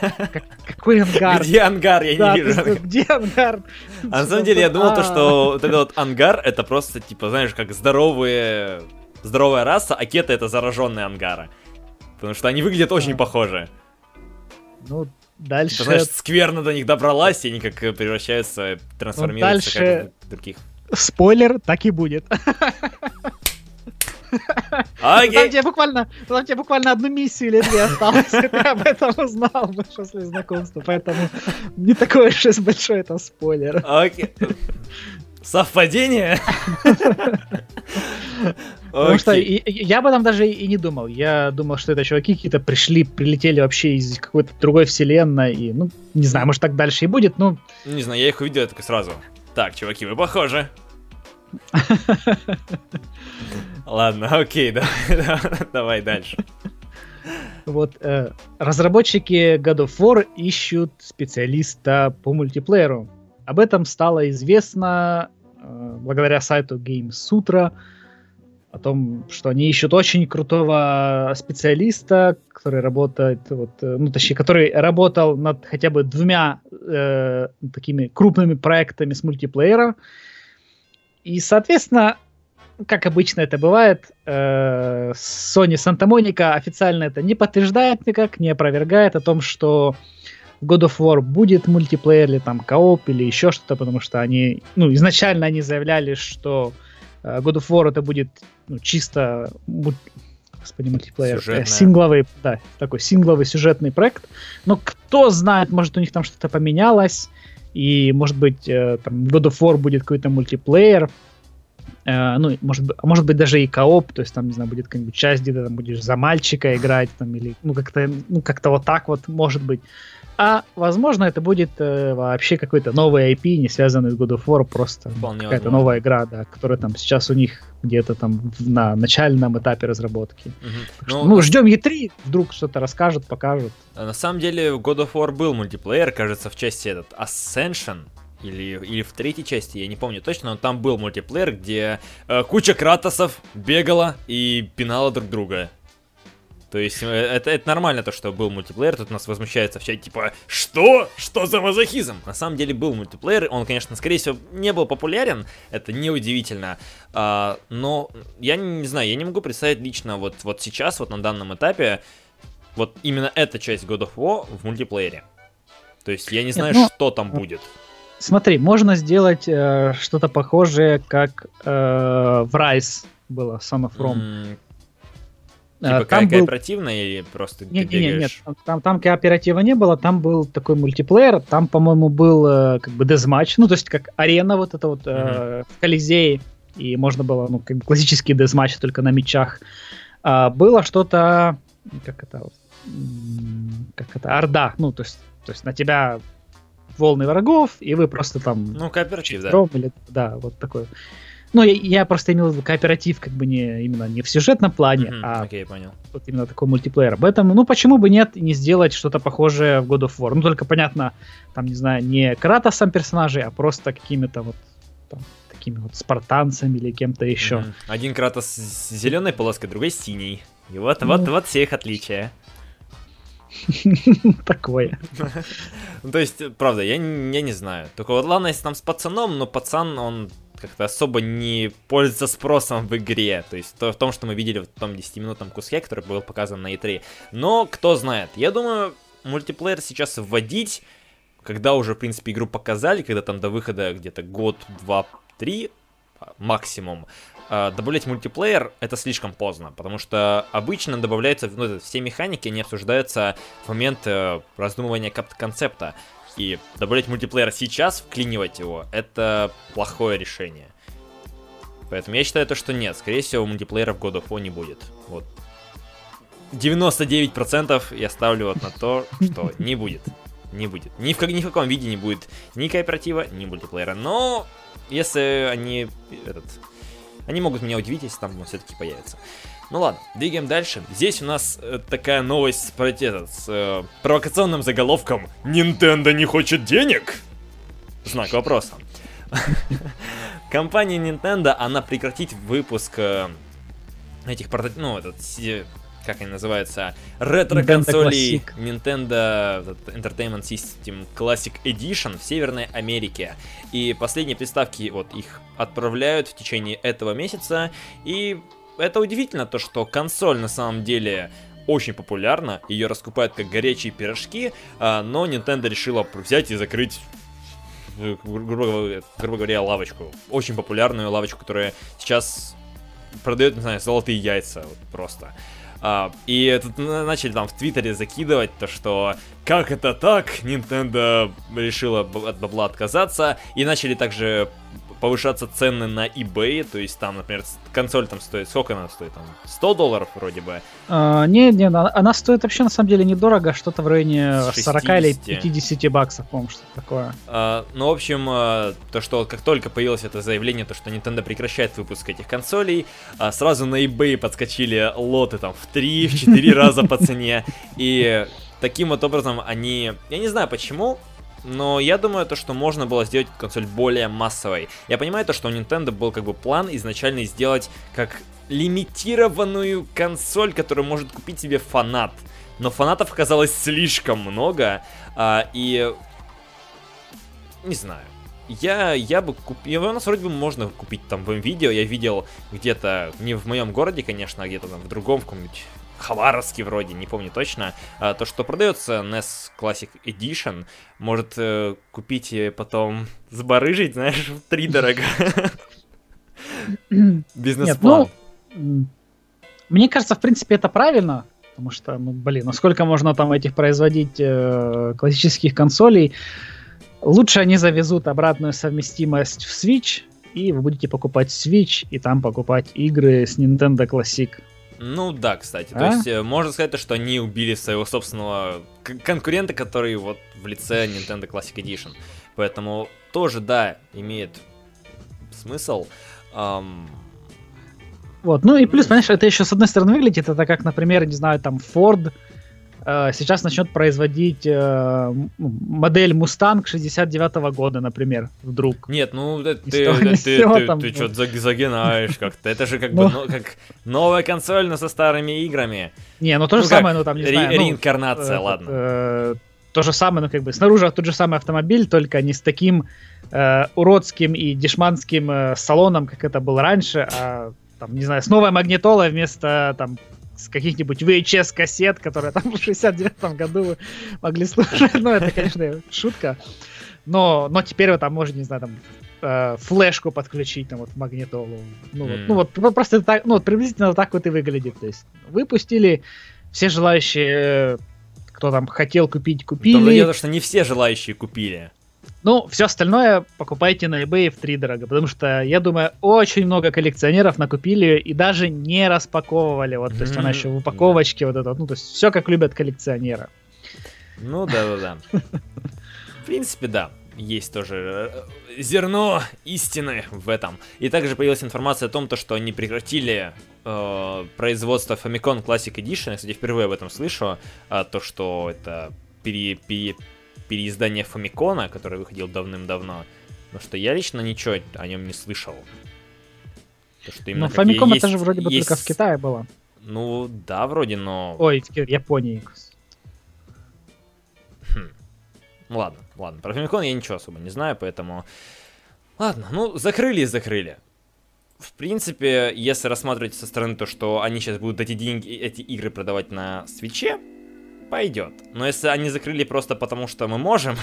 [laughs] какой ангар? Где ангар? Я не вижу. Где ангар? А на самом деле я думал, то, [laughs] что вот этот вот ангар, это просто, типа, знаешь, как здоровые здоровая раса, а кеты это зараженные ангары. Потому что они выглядят очень похожи. Ну, дальше... Ты знаешь, скверно до них добралась, и они как превращаются, трансформируются ну, дальше... как в других. Спойлер, так и будет. Окей. Там тебе буквально, там тебе буквально одну миссию или две осталось, и ты об этом узнал после знакомства, поэтому не такой уж и большой это спойлер. Окей. Совпадение? [laughs] Потому что я об этом даже и не думал. Я думал, что это чуваки какие-то пришли, прилетели вообще из какой-то другой вселенной. И, ну, не знаю, может так дальше и будет, но... Не знаю, я их увидел я только сразу. Так, чуваки, вы похожи. [laughs] Ладно, окей, [laughs] давай, давай дальше. Вот э, разработчики God of War ищут специалиста по мультиплееру. Об этом стало известно э, благодаря сайту Games Sutra, о том, что они ищут очень крутого специалиста, который работает, вот, э, ну, точнее, который работал над хотя бы двумя э, такими крупными проектами с мультиплеера. И, соответственно, как обычно это бывает, э, Sony Santa Monica официально это не подтверждает никак, не опровергает о том, что в God of War будет мультиплеер или там кооп или еще что-то, потому что они, ну, изначально они заявляли, что God of War это будет ну, чисто господи, мультиплеер. Сюжетная. Сингловый, да, такой сингловый сюжетный проект. Но кто знает, может у них там что-то поменялось, и может быть э, там God of War будет какой-то мультиплеер, э, ну, может, а может быть даже и кооп, то есть там, не знаю, будет какая-нибудь часть, где ты там будешь за мальчика играть, там, или, ну, как-то, ну, как-то вот так вот, может быть. А возможно, это будет э, вообще какой-то новый IP, не связанный с God of War, просто какая-то новая игра, да, которая там сейчас у них где-то там на начальном этапе разработки. Угу. Что, ну, ну, ждем E3, вдруг что-то расскажут, покажут. На самом деле в God of War был мультиплеер, кажется, в части этот Ascension, или, или в третьей части, я не помню точно, но там был мультиплеер, где э, куча кратосов бегала и пинала друг друга. То есть э, это, это нормально, то, что был мультиплеер, тут нас возмущается в чате, типа, что? Что за мазохизм? На самом деле был мультиплеер, он, конечно, скорее всего, не был популярен, это неудивительно, а, но я не знаю, я не могу представить лично вот, вот сейчас, вот на данном этапе, вот именно эта часть God of War в мультиплеере. То есть я не знаю, Нет, ну, что там будет. Смотри, можно сделать э, что-то похожее, как э, в Rise было Son of Rome. Mm, Типа а, там кооперативно был... или просто нет, ты нет, нет, нет, там, там кооператива не было, там был такой мультиплеер, там, по-моему, был э, как бы дезматч, ну, то есть как арена вот это вот mm-hmm. э, в Колизее, и можно было, ну, как бы классический дезматч только на мечах. А, было что-то, как это, как это, орда, ну, то есть, то есть на тебя волны врагов, и вы просто там... Ну, кооператив, да. Или, да, вот такой. Ну, я, я просто имел в виду кооператив, как бы не именно не в сюжетном плане, mm-hmm, а okay, понял. вот именно такой мультиплеер. Поэтому, ну, почему бы нет не сделать что-то похожее в God of War? Ну, только понятно, там, не знаю, не Кратосом персонажей, а просто какими-то вот там, такими вот спартанцами или кем-то еще. Mm-hmm. Один Кратос с зеленой полоской, другой с синей. И вот, ну... вот, вот все их отличия. [laughs] Такое. [laughs] Ну, то есть, правда, я, я не знаю. Только вот ладно, если там с пацаном, но пацан, он как-то особо не пользуется спросом в игре. То есть то, в том, что мы видели в том 10-минутном куске, который был показан на E3. Но кто знает. Я думаю, мультиплеер сейчас вводить, когда уже, в принципе, игру показали, когда там до выхода где-то год, два, три максимум, а, добавлять мультиплеер это слишком поздно, потому что обычно добавляются, ну, все механики, они обсуждаются в момент э, раздумывания концепта. И добавлять мультиплеер сейчас, вклинивать его, это плохое решение. Поэтому я считаю то, что нет. Скорее всего, мультиплеера в God of War не будет. Вот. 99% я ставлю вот на то, что не будет. Не будет. Ни в, ни в каком виде не будет ни кооператива, ни мультиплеера. Но если они... Этот, они могут меня удивить, если там все-таки появится. Ну ладно, двигаем дальше. Здесь у нас э, такая новость про этот, с э, провокационным заголовком «Nintendo не хочет денег?» Знак вопроса. [laughs] Компания Nintendo, она прекратит выпуск э, этих портативных, ну, этот, как они называются, ретро-консолей Nintendo Entertainment System Classic Edition в Северной Америке. И последние приставки, вот, их отправляют в течение этого месяца, и это удивительно, то что консоль на самом деле очень популярна, ее раскупают как горячие пирожки, а, но Nintendo решила взять и закрыть э, грубо, грубо говоря, лавочку. Очень популярную лавочку, которая сейчас продает, не знаю, золотые яйца. Вот просто. А, и тут начали там в Твиттере закидывать то, что как это так, Nintendo решила от бабла отказаться, и начали также повышаться цены на eBay, то есть там, например, консоль там стоит, сколько она стоит, там, 100 долларов вроде бы? А, не, не, она, она стоит вообще на самом деле недорого, что-то в районе 40 или 50 баксов, по-моему, что-то такое. А, ну, в общем, а, то, что как только появилось это заявление, то, что Nintendo прекращает выпуск этих консолей, а, сразу на eBay подскочили лоты там в 3-4 раза по цене, и таким вот образом они, я не знаю почему, но я думаю, то, что можно было сделать консоль более массовой. Я понимаю то, что у Nintendo был как бы план изначально сделать как лимитированную консоль, которую может купить себе фанат. Но фанатов оказалось слишком много, а, и... Не знаю. Я, я бы купил... У нас вроде бы можно купить там в видео. Я видел где-то, не в моем городе, конечно, а где-то там в другом, в каком-нибудь Хабаровске вроде, не помню точно, а, то, что продается NES Classic Edition, может э, купить и потом сбарыжить, знаешь, в три дорого. Бизнес-план. Ну, мне кажется, в принципе, это правильно, потому что, ну, блин, насколько можно там этих производить э, классических консолей, лучше они завезут обратную совместимость в Switch, и вы будете покупать Switch, и там покупать игры с Nintendo Classic. Ну да, кстати. А? То есть э, можно сказать, что они убили своего собственного конкурента, который вот в лице Nintendo Classic Edition. Поэтому тоже, да, имеет смысл. Um... Вот, ну и плюс, понимаешь, это еще с одной стороны выглядит, это как, например, не знаю, там Ford сейчас начнет производить э, модель Mustang 69 -го года, например, вдруг. Нет, ну ты, ты, ты, ты, ты, что-то загинаешь как-то. Это же как бы ну. как новая консоль, но со старыми играми. Не, ну то же ну, самое, ну там, не знаю. Ну, реинкарнация, ладно. Э, то же самое, ну как бы снаружи тот же самый автомобиль, только не с таким уродским и дешманским салоном, как это было раньше, а там, не знаю, с новой магнитолой вместо там с каких-нибудь VHS-кассет, которые там [laughs] в 69-м году могли слушать. Ну, это, конечно, шутка. Но, но теперь вы там можете, не знаю, там э, флешку подключить там вот в магнитолу. Ну, mm. вот, ну вот просто так, ну вот приблизительно так вот и выглядит. То есть выпустили, все желающие, кто там хотел купить, купили. Но дело, что не все желающие купили. Ну, все остальное покупайте на eBay в три дорого, потому что, я думаю, очень много коллекционеров накупили и даже не распаковывали. Вот, то есть она еще в упаковочке вот это, ну, то есть все как любят коллекционеры. Ну, да-да-да. В принципе, да есть тоже э, зерно истины в этом. И также появилась информация о том, то, что они прекратили э, производство Famicom Classic Edition. Я, кстати, впервые об этом слышу. А, то, что это пере, пере, переиздание Фамикона, который выходил давным-давно. Но что я лично ничего о нем не слышал. То, что именно Но Фамиком это же вроде бы есть... только в Китае было. Ну, да, вроде, но... Ой, в Японии. Хм. Ладно, ладно. Про Фамикон я ничего особо не знаю, поэтому... Ладно, ну, закрыли и закрыли. В принципе, если рассматривать со стороны то, что они сейчас будут эти деньги, эти игры продавать на свече, пойдет. Но если они закрыли просто потому, что мы можем,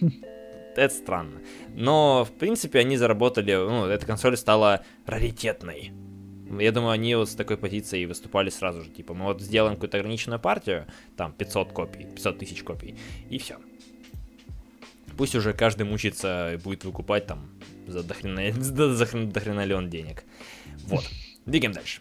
[laughs] это странно. Но, в принципе, они заработали, ну, эта консоль стала раритетной. Я думаю, они вот с такой позицией выступали сразу же. Типа, мы вот сделаем какую-то ограниченную партию, там, 500 копий, 500 тысяч копий, и все. Пусть уже каждый мучится и будет выкупать там за дохрена, [laughs] за дохрена ли он денег. Вот. Двигаем дальше.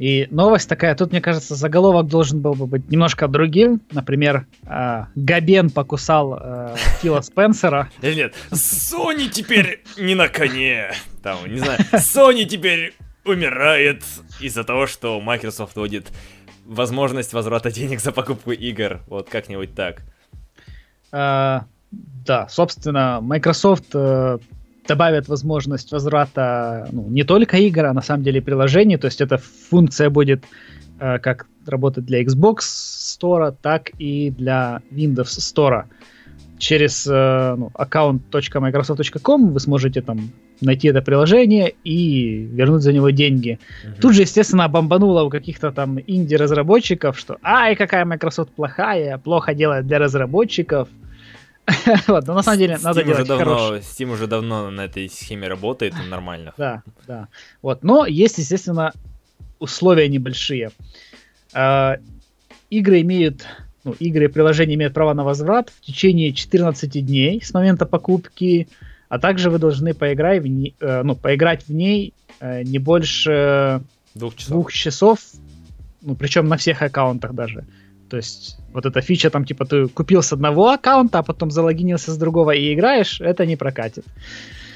И новость такая, тут, мне кажется, заголовок должен был бы быть немножко другим. Например, э, Габен покусал э, Фила Спенсера. [laughs] Нет, Sony теперь не на коне. Там, не знаю, Sony теперь умирает из-за того, что Microsoft вводит возможность возврата денег за покупку игр. Вот как-нибудь так. А, да, собственно, Microsoft добавит возможность возврата ну, не только игр, а на самом деле приложений. То есть эта функция будет э, как работать для Xbox Store, так и для Windows Store. Через э, ну, account.microsoft.com вы сможете там найти это приложение и вернуть за него деньги. Угу. Тут же, естественно, бомбануло у каких-то там инди-разработчиков, что «Ай, какая Microsoft плохая, плохо делает для разработчиков». [laughs] но на самом деле Steam надо делать давно, хороший. Steam уже давно на этой схеме работает, нормально. Да, да. Вот, но есть, естественно, условия небольшие. Э, игры имеют ну, игры и приложения имеют право на возврат в течение 14 дней с момента покупки, а также вы должны поиграть в, не, э, ну, поиграть в ней э, не больше двух часов. двух часов, ну, причем на всех аккаунтах даже. То есть вот эта фича там, типа, ты купил с одного аккаунта, а потом залогинился с другого и играешь, это не прокатит.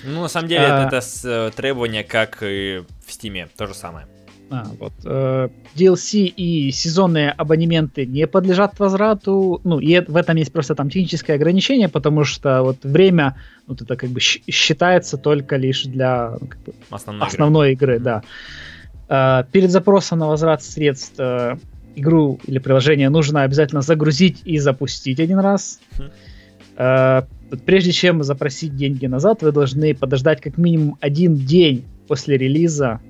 Ну, на самом деле, а... это, это э, требование, как и в Стиме, то же самое. А, вот. Э, DLC и сезонные абонементы не подлежат возврату. Ну, и в этом есть просто там техническое ограничение, потому что вот время, вот это как бы считается только лишь для ну, как бы, основной, основной игры. игры, да. Э, перед запросом на возврат средств э, игру или приложение нужно обязательно загрузить и запустить один раз. Э, прежде чем запросить деньги назад, вы должны подождать как минимум один день после релиза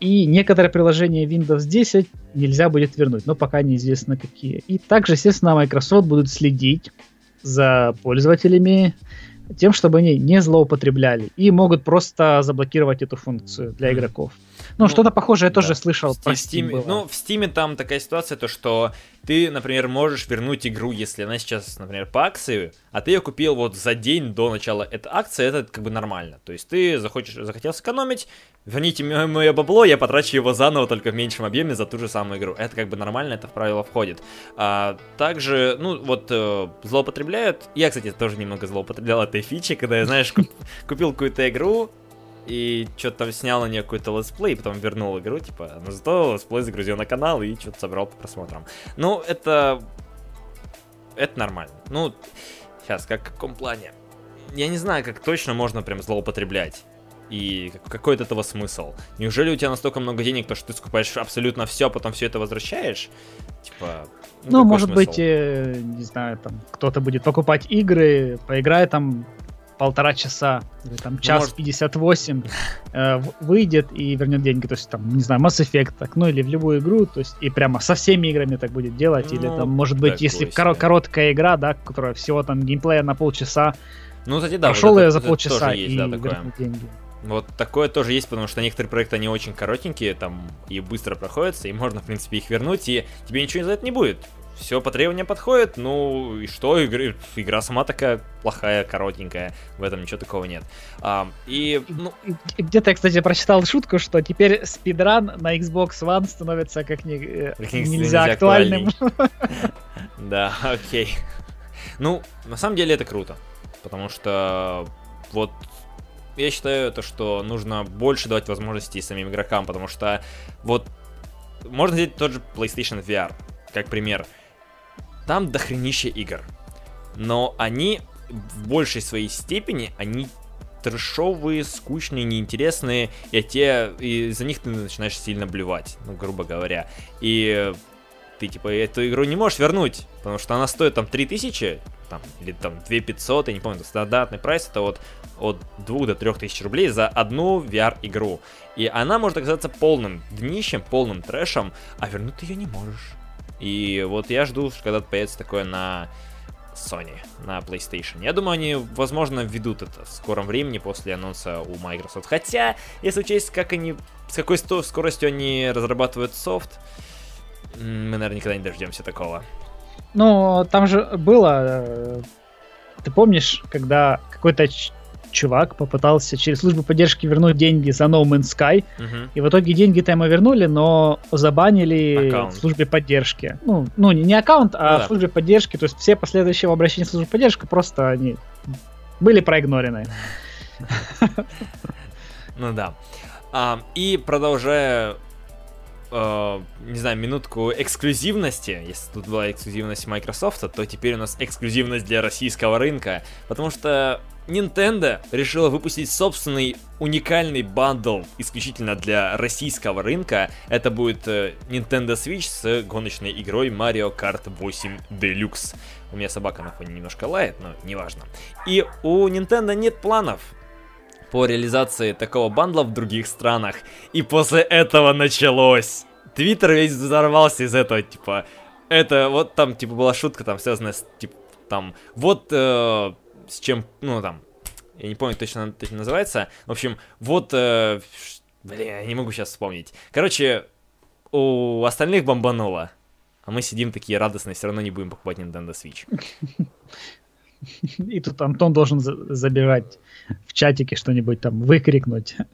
и некоторые приложения Windows 10 нельзя будет вернуть, но пока неизвестно какие. И также, естественно, Microsoft будут следить за пользователями тем, чтобы они не злоупотребляли. И могут просто заблокировать эту функцию для игроков. Ну, ну что-то похожее я да. тоже слышал. В, Steam, Steam ну, в Steam там такая ситуация, то что ты, например, можешь вернуть игру, если она сейчас, например, по акции, а ты ее купил вот за день до начала этой акции, это как бы нормально. То есть ты захочешь, захотел сэкономить, верните мне мое бабло, я потрачу его заново, только в меньшем объеме за ту же самую игру. Это как бы нормально, это в правило входит. А, также, ну, вот э, злоупотребляют. Я, кстати, тоже немного злоупотреблял этой фичи, когда я, знаешь, купил какую-то игру, и что-то там снял на нее какой-то летсплей, потом вернул игру, типа, но зато летсплей загрузил на канал и что-то собрал по просмотрам. Ну, это... Это нормально. Ну, сейчас, как в каком плане? Я не знаю, как точно можно прям злоупотреблять. И какой от этого смысл? Неужели у тебя настолько много денег, то что ты скупаешь абсолютно все, а потом все это возвращаешь? Типа, ну, ну может смысл? быть, э, не знаю, там кто-то будет покупать игры, поиграет там полтора часа, или там час Может... 58 э, выйдет и вернет деньги. То есть там, не знаю, Mass Effect, так, ну или в любую игру, то есть и прямо со всеми играми так будет делать. Ну, или там, может быть, если кор- короткая игра, да, которая всего там геймплея на полчаса, ну, кстати, да, прошел вот ее за полчаса есть, и да, вернет деньги. Вот такое тоже есть, потому что некоторые проекты, они очень коротенькие, там, и быстро проходятся, и можно, в принципе, их вернуть, и тебе ничего за это не будет все по требованиям подходит, ну и что, игра, игра сама такая плохая, коротенькая, в этом ничего такого нет. А, и, ну... Где-то я, кстати, прочитал шутку, что теперь спидран на Xbox One становится как, не, э, как нельзя, актуальным. [laughs] Да, окей. Ну, на самом деле это круто, потому что вот я считаю то, что нужно больше давать возможностей самим игрокам, потому что вот можно взять тот же PlayStation VR, как пример. Там дохренище игр. Но они в большей своей степени, они трешовые, скучные, неинтересные, и те, и за них ты начинаешь сильно блевать, ну, грубо говоря. И ты, типа, эту игру не можешь вернуть, потому что она стоит там 3000, там, или там 2500, я не помню, стандартный прайс, это вот от 2 до 3000 рублей за одну VR-игру. И она может оказаться полным днищем, полным трэшем, а вернуть ты ее не можешь. И вот я жду, когда появится такое на Sony, на PlayStation. Я думаю, они, возможно, введут это в скором времени после анонса у Microsoft. Хотя, если учесть, как они, с какой скоростью они разрабатывают софт, мы, наверное, никогда не дождемся такого. Ну, там же было, э, ты помнишь, когда какой-то чувак попытался через службу поддержки вернуть деньги за No Man's Sky, угу. и в итоге деньги-то ему вернули, но забанили аккаунт. в службе поддержки. Ну, ну не аккаунт, а ну, да. в службе поддержки, то есть все последующие обращения в службу поддержки просто они были проигнорены. Ну да. А, и продолжая э, не знаю, минутку эксклюзивности. Если тут была эксклюзивность Microsoft, то теперь у нас эксклюзивность для российского рынка. Потому что Nintendo решила выпустить собственный уникальный бандл исключительно для российского рынка. Это будет э, Nintendo Switch с гоночной игрой Mario Kart 8 Deluxe. У меня собака на фоне немножко лает, но неважно. И у Nintendo нет планов по реализации такого бандла в других странах. И после этого началось. Твиттер весь взорвался из этого, типа, это вот там, типа, была шутка, там, связанная с, типа, там, вот э, с чем, ну, там, я не помню точно, точно называется. В общем, вот, э, блин, я не могу сейчас вспомнить. Короче, у остальных бомбануло. А мы сидим такие радостные, все равно не будем покупать Nintendo Switch. [laughs] И тут Антон должен забирать в чатике что-нибудь там выкрикнуть. [laughs]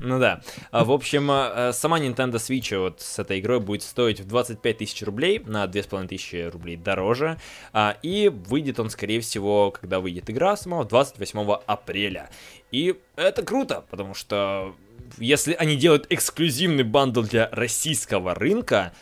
Ну да. А, в общем, а, сама Nintendo Switch вот с этой игрой будет стоить в 25 тысяч рублей, на 2500 тысячи рублей дороже. А, и выйдет он, скорее всего, когда выйдет игра сама, 28 апреля. И это круто, потому что если они делают эксклюзивный бандл для российского рынка,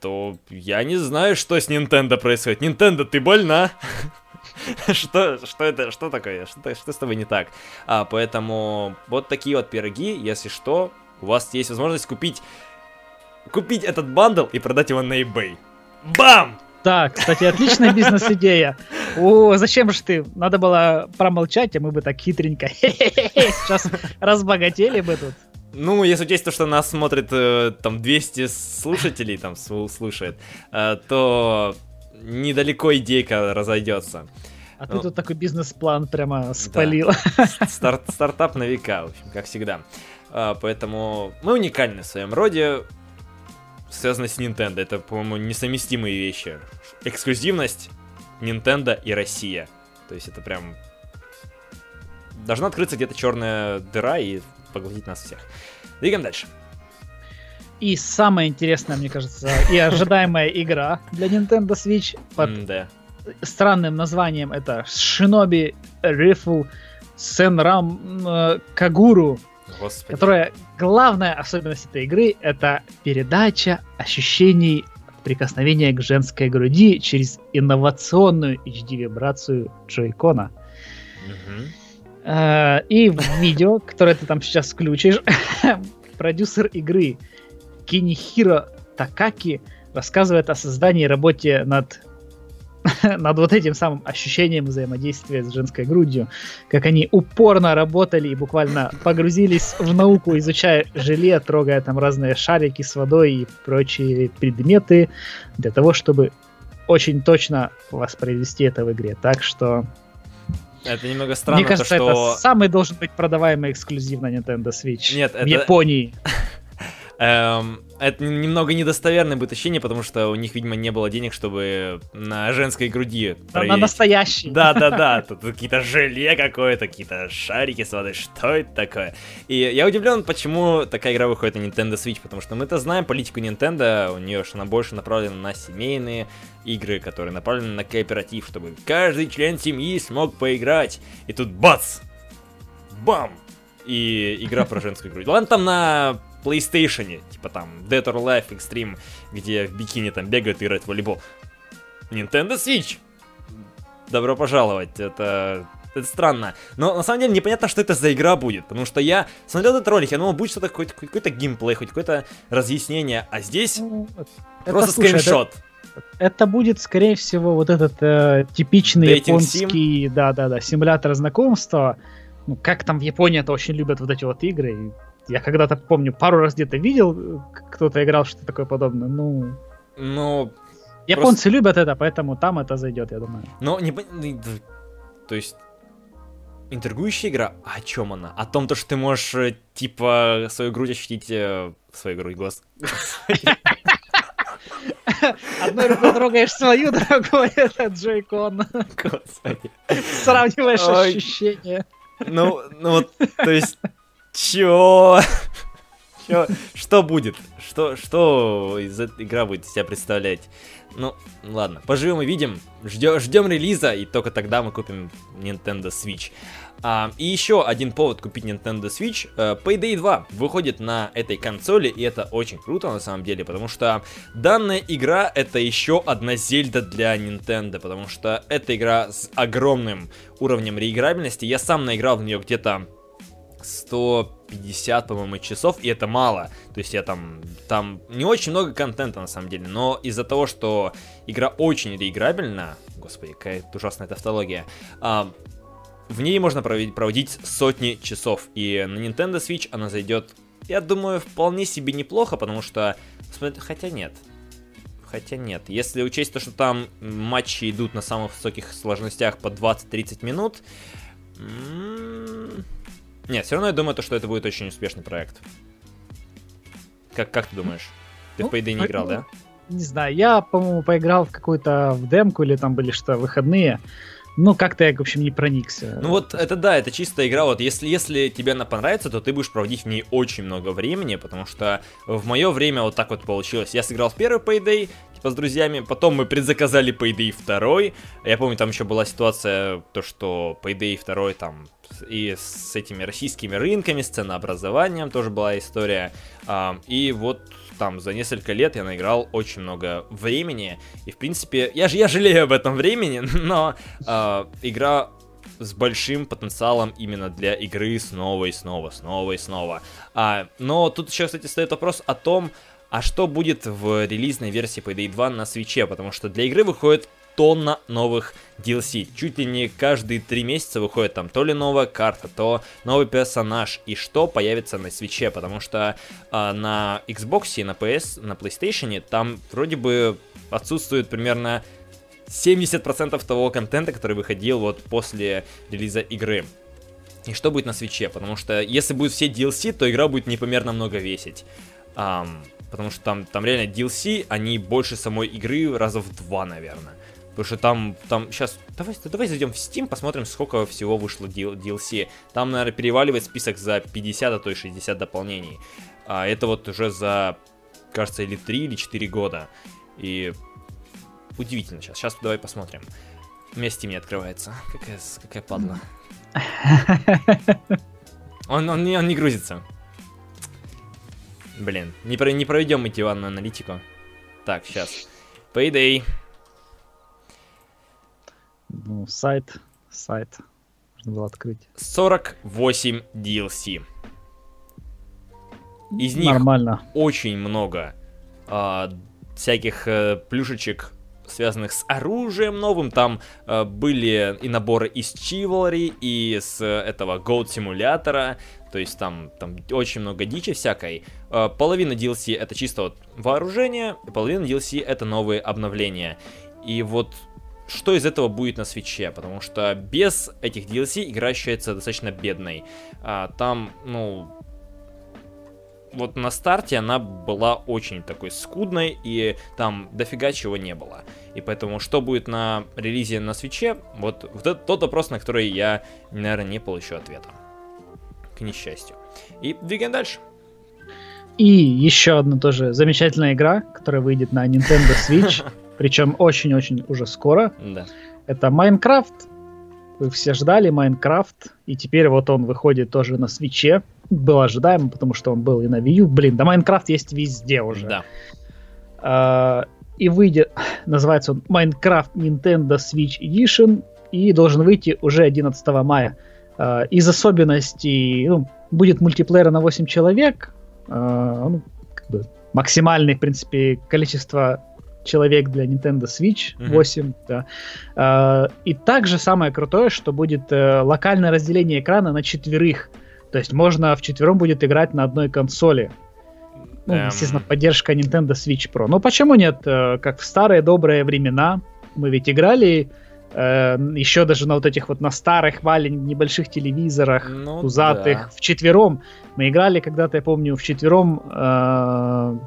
то я не знаю, что с Nintendo происходит. Nintendo, ты больна? [laughs] [laughs] что, что это, что такое, что, что с тобой не так? А, поэтому вот такие вот пироги, если что, у вас есть возможность купить, купить этот бандл и продать его на eBay. Бам! Да, кстати, отличная [laughs] бизнес-идея. О, зачем же ты? Надо было промолчать, а мы бы так хитренько. [laughs] Сейчас разбогатели бы тут. Ну, если учесть то, что нас смотрит э, там 200 слушателей, там слушает, э, то недалеко идейка разойдется. А ну, ты тут такой бизнес-план прямо спалил. Да. Старт, стартап на века, в общем, как всегда. А, поэтому мы уникальны в своем роде, связано с Nintendo. Это, по-моему, несовместимые вещи. Эксклюзивность, Nintendo и Россия. То есть это прям... Должна открыться где-то черная дыра и поглотить нас всех. Двигаем дальше. И самая интересная, мне кажется, и ожидаемая игра для Nintendo Switch под да. Странным названием это Shinobi Rifle Senram Kaguru. Господи. Которая главная особенность этой игры это передача ощущений прикосновения к женской груди через инновационную HD-вибрацию джойкона. Угу. Э, и в видео, которое ты там сейчас включишь, [laughs] продюсер игры Кинихиро Такаки рассказывает о создании и работе над [laughs] над вот этим самым ощущением взаимодействия с женской грудью, как они упорно работали и буквально погрузились в науку, изучая желе, трогая там разные шарики с водой и прочие предметы для того, чтобы очень точно воспроизвести это в игре. Так что это немного странно. Мне кажется, то, что... это самый должен быть продаваемый эксклюзив на Nintendo Switch. Нет, в это... Японии. [laughs] Эм, это немного недостоверное будет ощущение, потому что у них, видимо, не было денег, чтобы на женской груди проверить. На настоящий. Да, да, да. [laughs] Тут какие-то желе какое-то, какие-то шарики с водой. Что это такое? И я удивлен, почему такая игра выходит на Nintendo Switch, потому что мы-то знаем политику Nintendo, у нее что она больше направлена на семейные игры, которые направлены на кооператив, чтобы каждый член семьи смог поиграть. И тут бац! Бам! И игра про женскую грудь. Ладно, там на PlayStation, типа там Dead or Alive Extreme, где в бикини там бегают и играют в волейбол. Nintendo Switch! Добро пожаловать, это... Это странно. Но на самом деле непонятно, что это за игра будет. Потому что я смотрел этот ролик, я думал, будет что-то, какой-то, какой-то геймплей, хоть какое-то разъяснение. А здесь ну, это, просто слушай, скриншот. Это, это будет, скорее всего, вот этот э, типичный Dating японский, да-да-да, симулятор знакомства. Ну, как там в Японии это очень любят вот эти вот игры. Я когда-то помню, пару раз где-то видел, кто-то играл что-то такое подобное. Ну. Ну. Японцы просто... любят это, поэтому там это зайдет, я думаю. Ну, не То есть. Интригующая игра, а о чем она? О том, то, что ты можешь, э, типа, свою грудь ощутить... Э, свою грудь, голос. Одной рукой трогаешь свою, другой это Джейкон. Господи. Сравниваешь ощущения. Ну, ну вот, то есть [laughs] Чё? Что будет? Что, что из этой игра будет себя представлять? Ну, ладно, поживем и видим. Ждем, ждем релиза, и только тогда мы купим Nintendo Switch. А, и еще один повод купить Nintendo Switch. Uh, Payday 2 выходит на этой консоли, и это очень круто на самом деле, потому что данная игра это еще одна Зельда для Nintendo, потому что эта игра с огромным уровнем реиграбельности. Я сам наиграл в нее где-то 150, по-моему, часов, и это мало. То есть я там, там не очень много контента на самом деле, но из-за того, что игра очень реиграбельна, господи, какая ужасная тавтология, а, в ней можно проводить, проводить сотни часов, и на Nintendo Switch она зайдет, я думаю, вполне себе неплохо, потому что, хотя нет, Хотя нет. Если учесть то, что там матчи идут на самых высоких сложностях по 20-30 минут, нет, все равно я думаю, то, что это будет очень успешный проект. Как, как ты думаешь? Ты ну, в Payday не играл, да? Не знаю, я, по-моему, поиграл в какую-то в демку или там были что, выходные. Ну, как-то я, в общем, не проникся. Ну вот это да, это чистая игра. Вот если, если тебе она понравится, то ты будешь проводить в ней очень много времени, потому что в мое время вот так вот получилось. Я сыграл в первый Payday, типа с друзьями, потом мы предзаказали Payday 2. Я помню, там еще была ситуация, то что Payday 2 там и с этими российскими рынками, с ценообразованием тоже была история. И вот там за несколько лет я наиграл очень много времени. И в принципе, я, я жалею об этом времени, [laughs] но э, игра с большим потенциалом именно для игры снова и снова, снова и снова. А, но тут еще, кстати, стоит вопрос о том, а что будет в релизной версии Payday 2 на свече, потому что для игры выходит тонна новых DLC. Чуть ли не каждые три месяца выходит там то ли новая карта, то новый персонаж и что появится на свече, потому что э, на Xbox на PS, на PlayStation там вроде бы отсутствует примерно 70% того контента, который выходил вот после релиза игры. И что будет на свече? Потому что если будет все DLC, то игра будет непомерно много весить. Um, потому что там, там реально DLC, они больше самой игры раза в два, наверное. Потому что там, там, сейчас, давай, давай зайдем в Steam, посмотрим, сколько всего вышло DLC. Там, наверное, переваливает список за 50, а то и 60 дополнений. А это вот уже за, кажется, или 3, или 4 года. И удивительно сейчас. Сейчас давай посмотрим. У меня Steam не открывается. Какая, какая падла. Он, он, не, он не грузится. Блин, не, про, не проведем эти ванную аналитику. Так, сейчас. Payday. Ну, сайт, сайт. Можно было открыть. 48 DLC. Из них Нормально. очень много а, всяких а, плюшечек, связанных с оружием новым. Там а, были и наборы из Chivalry, и с а, этого Gold симулятора. То есть там, там очень много дичи всякой. А, половина DLC это чисто вот вооружение, половина DLC это новые обновления. И вот что из этого будет на свече, потому что без этих DLC игра ощущается достаточно бедной. А, там, ну, вот на старте она была очень такой скудной, и там дофига чего не было. И поэтому, что будет на релизе на свече, вот, вот это тот вопрос, на который я, наверное, не получу ответа. К несчастью. И двигаем дальше. И еще одна тоже замечательная игра, которая выйдет на Nintendo Switch. [laughs] Причем очень-очень уже скоро. Да. Это Майнкрафт. Вы все ждали Майнкрафт, и теперь вот он выходит тоже на свече. Был ожидаемо, потому что он был и на Wii U. Блин, да Майнкрафт есть везде уже. Да. А, и выйдет, [laughs] называется он Майнкрафт Nintendo Switch Edition, и должен выйти уже 11 мая. А, из особенностей, ну, будет мультиплеер на 8 человек, а, ну, как бы максимальное, в принципе, количество человек для Nintendo Switch 8. Mm-hmm. Да. Uh, и также самое крутое, что будет uh, локальное разделение экрана на четверых. То есть можно в четвером будет играть на одной консоли. Ну, um... естественно, поддержка Nintendo Switch Pro. Но почему нет? Uh, как в старые добрые времена мы ведь играли uh, еще даже на вот этих вот на старых маленьких небольших телевизорах, ну, пузатых, да. в четвером. Мы играли когда-то, я помню, в четвером uh,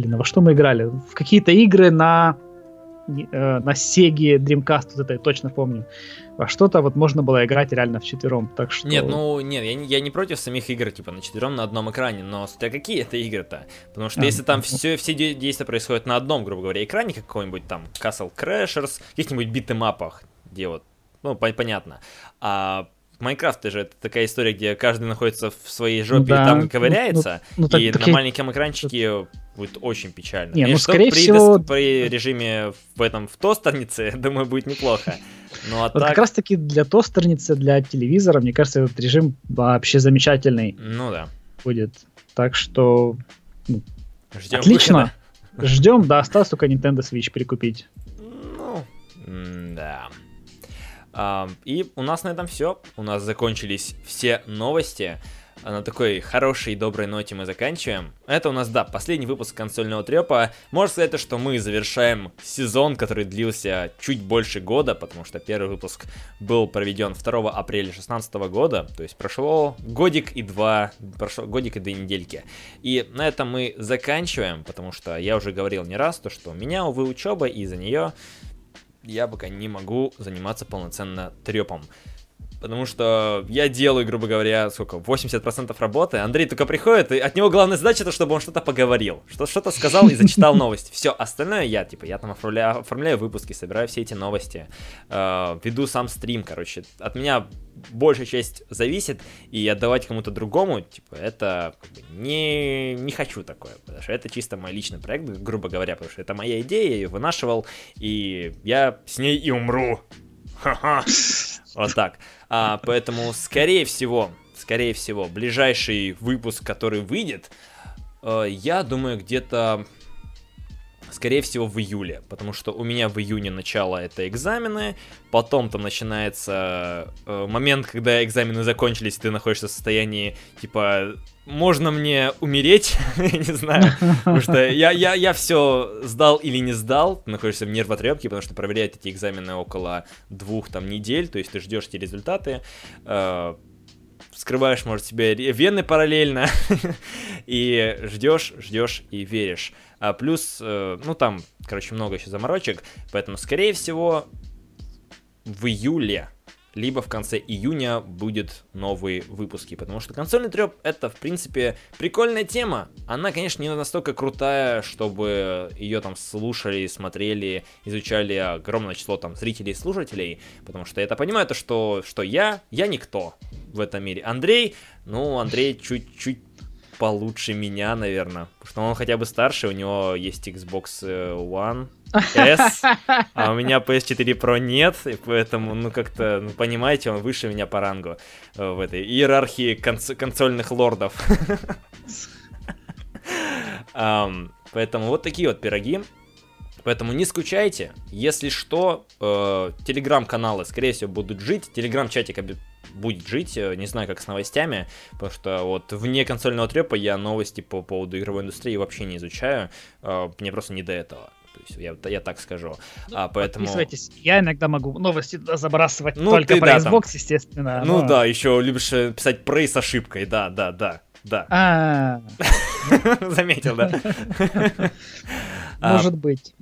Блин, а во что мы играли? В какие-то игры на э, на Sega Dreamcast, вот это я точно помню, во что-то вот можно было играть реально в четвером, так что... Нет, ну, нет, я, я не против самих игр, типа, на четвером на одном экране, но смотря какие это игры-то, потому что а, если там ну... все, все действия происходят на одном, грубо говоря, экране какой-нибудь там Castle Crashers, каких-нибудь битэмапах, где вот, ну, понятно, а Майнкрафт же это такая история, где каждый находится в своей жопе да. и там ковыряется, ну, ну, ну, и так, на так... маленьком экранчике будет очень печально. Не, ну, скорее при, всего... при режиме в этом в тостернице, [laughs] думаю, будет неплохо. Ну, а вот так... как раз таки для тостерницы, для телевизора, мне кажется, этот режим вообще замечательный. Ну да. Будет. Так что... Ну, Ждем Отлично. Выхода. Ждем, да, осталось только Nintendo Switch прикупить. Ну, да. И у нас на этом все. У нас закончились все новости. На такой хорошей доброй ноте мы заканчиваем. Это у нас, да, последний выпуск консольного трепа. Можно сказать, что мы завершаем сезон, который длился чуть больше года, потому что первый выпуск был проведен 2 апреля 2016 года. То есть прошло годик и два, прошло годик и две недельки. И на этом мы заканчиваем, потому что я уже говорил не раз, то что у меня, увы, учеба, и за нее я пока не могу заниматься полноценно трепом. Потому что я делаю, грубо говоря, сколько, 80% работы. Андрей только приходит, и от него главная задача, это чтобы он что-то поговорил. Что, что-то сказал и зачитал новости. Все, остальное я, типа, я там оформляю, оформляю выпуски, собираю все эти новости, э, веду сам стрим, короче. От меня большая часть зависит, и отдавать кому-то другому, типа, это как бы, не, не хочу такое, потому что это чисто мой личный проект, грубо говоря, потому что это моя идея, я ее вынашивал, и я с ней и умру. Ха-ха. Вот так. А, поэтому, скорее всего, скорее всего, ближайший выпуск, который выйдет, э, я думаю, где-то скорее всего, в июле, потому что у меня в июне начало это экзамены, потом там начинается э, момент, когда экзамены закончились, и ты находишься в состоянии, типа, можно мне умереть, [laughs] не знаю, потому что я, я, я все сдал или не сдал, ты находишься в нервотрепке, потому что проверяют эти экзамены около двух там недель, то есть ты ждешь эти результаты, э, скрываешь, может, себе вены параллельно, [laughs] и ждешь, ждешь и веришь. А плюс, э, ну там, короче, много еще заморочек, поэтому, скорее всего, в июле либо в конце июня будет новые выпуски, потому что консольный треп это, в принципе, прикольная тема. Она, конечно, не настолько крутая, чтобы ее там слушали, смотрели, изучали огромное число там зрителей и слушателей, потому что я это понимаю, то, что, что я, я никто в этом мире. Андрей, ну, Андрей чуть-чуть получше меня, наверное. Потому что он хотя бы старше, у него есть Xbox э, One S, [laughs] а у меня PS4 Pro нет, и поэтому, ну, как-то, ну, понимаете, он выше меня по рангу э, в этой иерархии конс- консольных лордов. [laughs] um, поэтому вот такие вот пироги. Поэтому не скучайте. Если что, э, телеграм-каналы, скорее всего, будут жить. Телеграм-чатик будет жить, э, не знаю, как с новостями, потому что вот вне консольного трепа я новости по поводу игровой индустрии вообще не изучаю, э, мне просто не до этого. То есть я, я так скажу. Ну, а, поэтому... Подписывайтесь. Я иногда могу новости забрасывать ну, только ты, про да, Xbox, там... естественно. Ну но... да, еще любишь э, писать прей с ошибкой, да, да, да. Да. А. [laughs] Заметил, да? [laughs] А, может быть.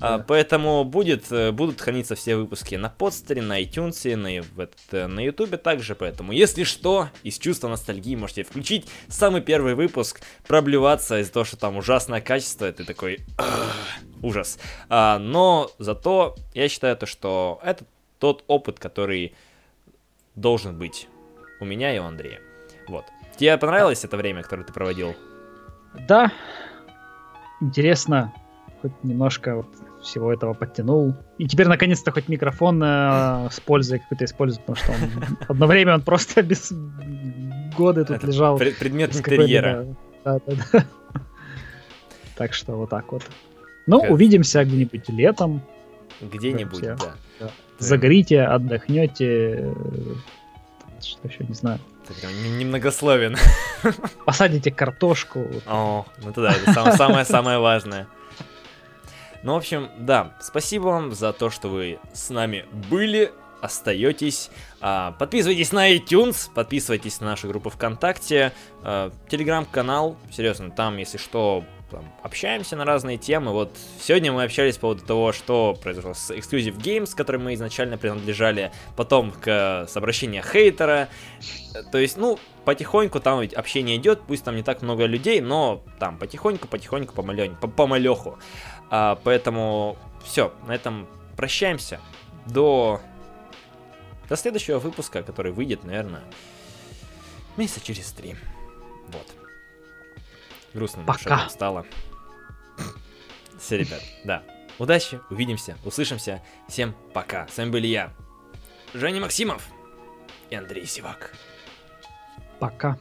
А, поэтому будет, э, будут храниться все выпуски на подстере, на iTunes, на, на YouTube также. Поэтому, если что, из чувства ностальгии можете включить самый первый выпуск, проблеваться из-за того, что там ужасное качество. Ты такой ужас. но зато я считаю то, что это тот опыт, который должен быть у меня и у Андрея. Вот. Тебе понравилось это время, которое ты проводил? Да. Интересно. Хоть немножко вот всего этого подтянул. И теперь наконец-то хоть микрофон э, с пользой какой-то использую, потому что он одно время он просто [laughs] без годы тут это лежал. Предмет интерьера. Да, да, да. Так что вот так вот. Ну, увидимся где-нибудь летом. Где-нибудь, да. да. Загорите, отдохнете. Что еще, не знаю. Ты прям немногословен. Посадите картошку. О, ну тогда это самое-самое важное. Ну, в общем, да, спасибо вам за то, что вы с нами были, остаетесь. А, подписывайтесь на iTunes, подписывайтесь на нашу группу ВКонтакте, а, телеграм-канал, серьезно, там, если что, там, общаемся на разные темы. Вот сегодня мы общались по поводу того, что произошло с Exclusive Games, которым мы изначально принадлежали, потом к с обращения хейтера. То есть, ну, потихоньку там ведь общение идет, пусть там не так много людей, но там потихоньку, потихоньку, помалень, по помалеху. А, поэтому все, на этом прощаемся. До, до следующего выпуска, который выйдет, наверное, месяца через три. Вот. Грустно Пока. стало. Все, ребят, да. Удачи, увидимся, услышимся. Всем пока. С вами были я, Женя Максимов и Андрей Сивак. Пока.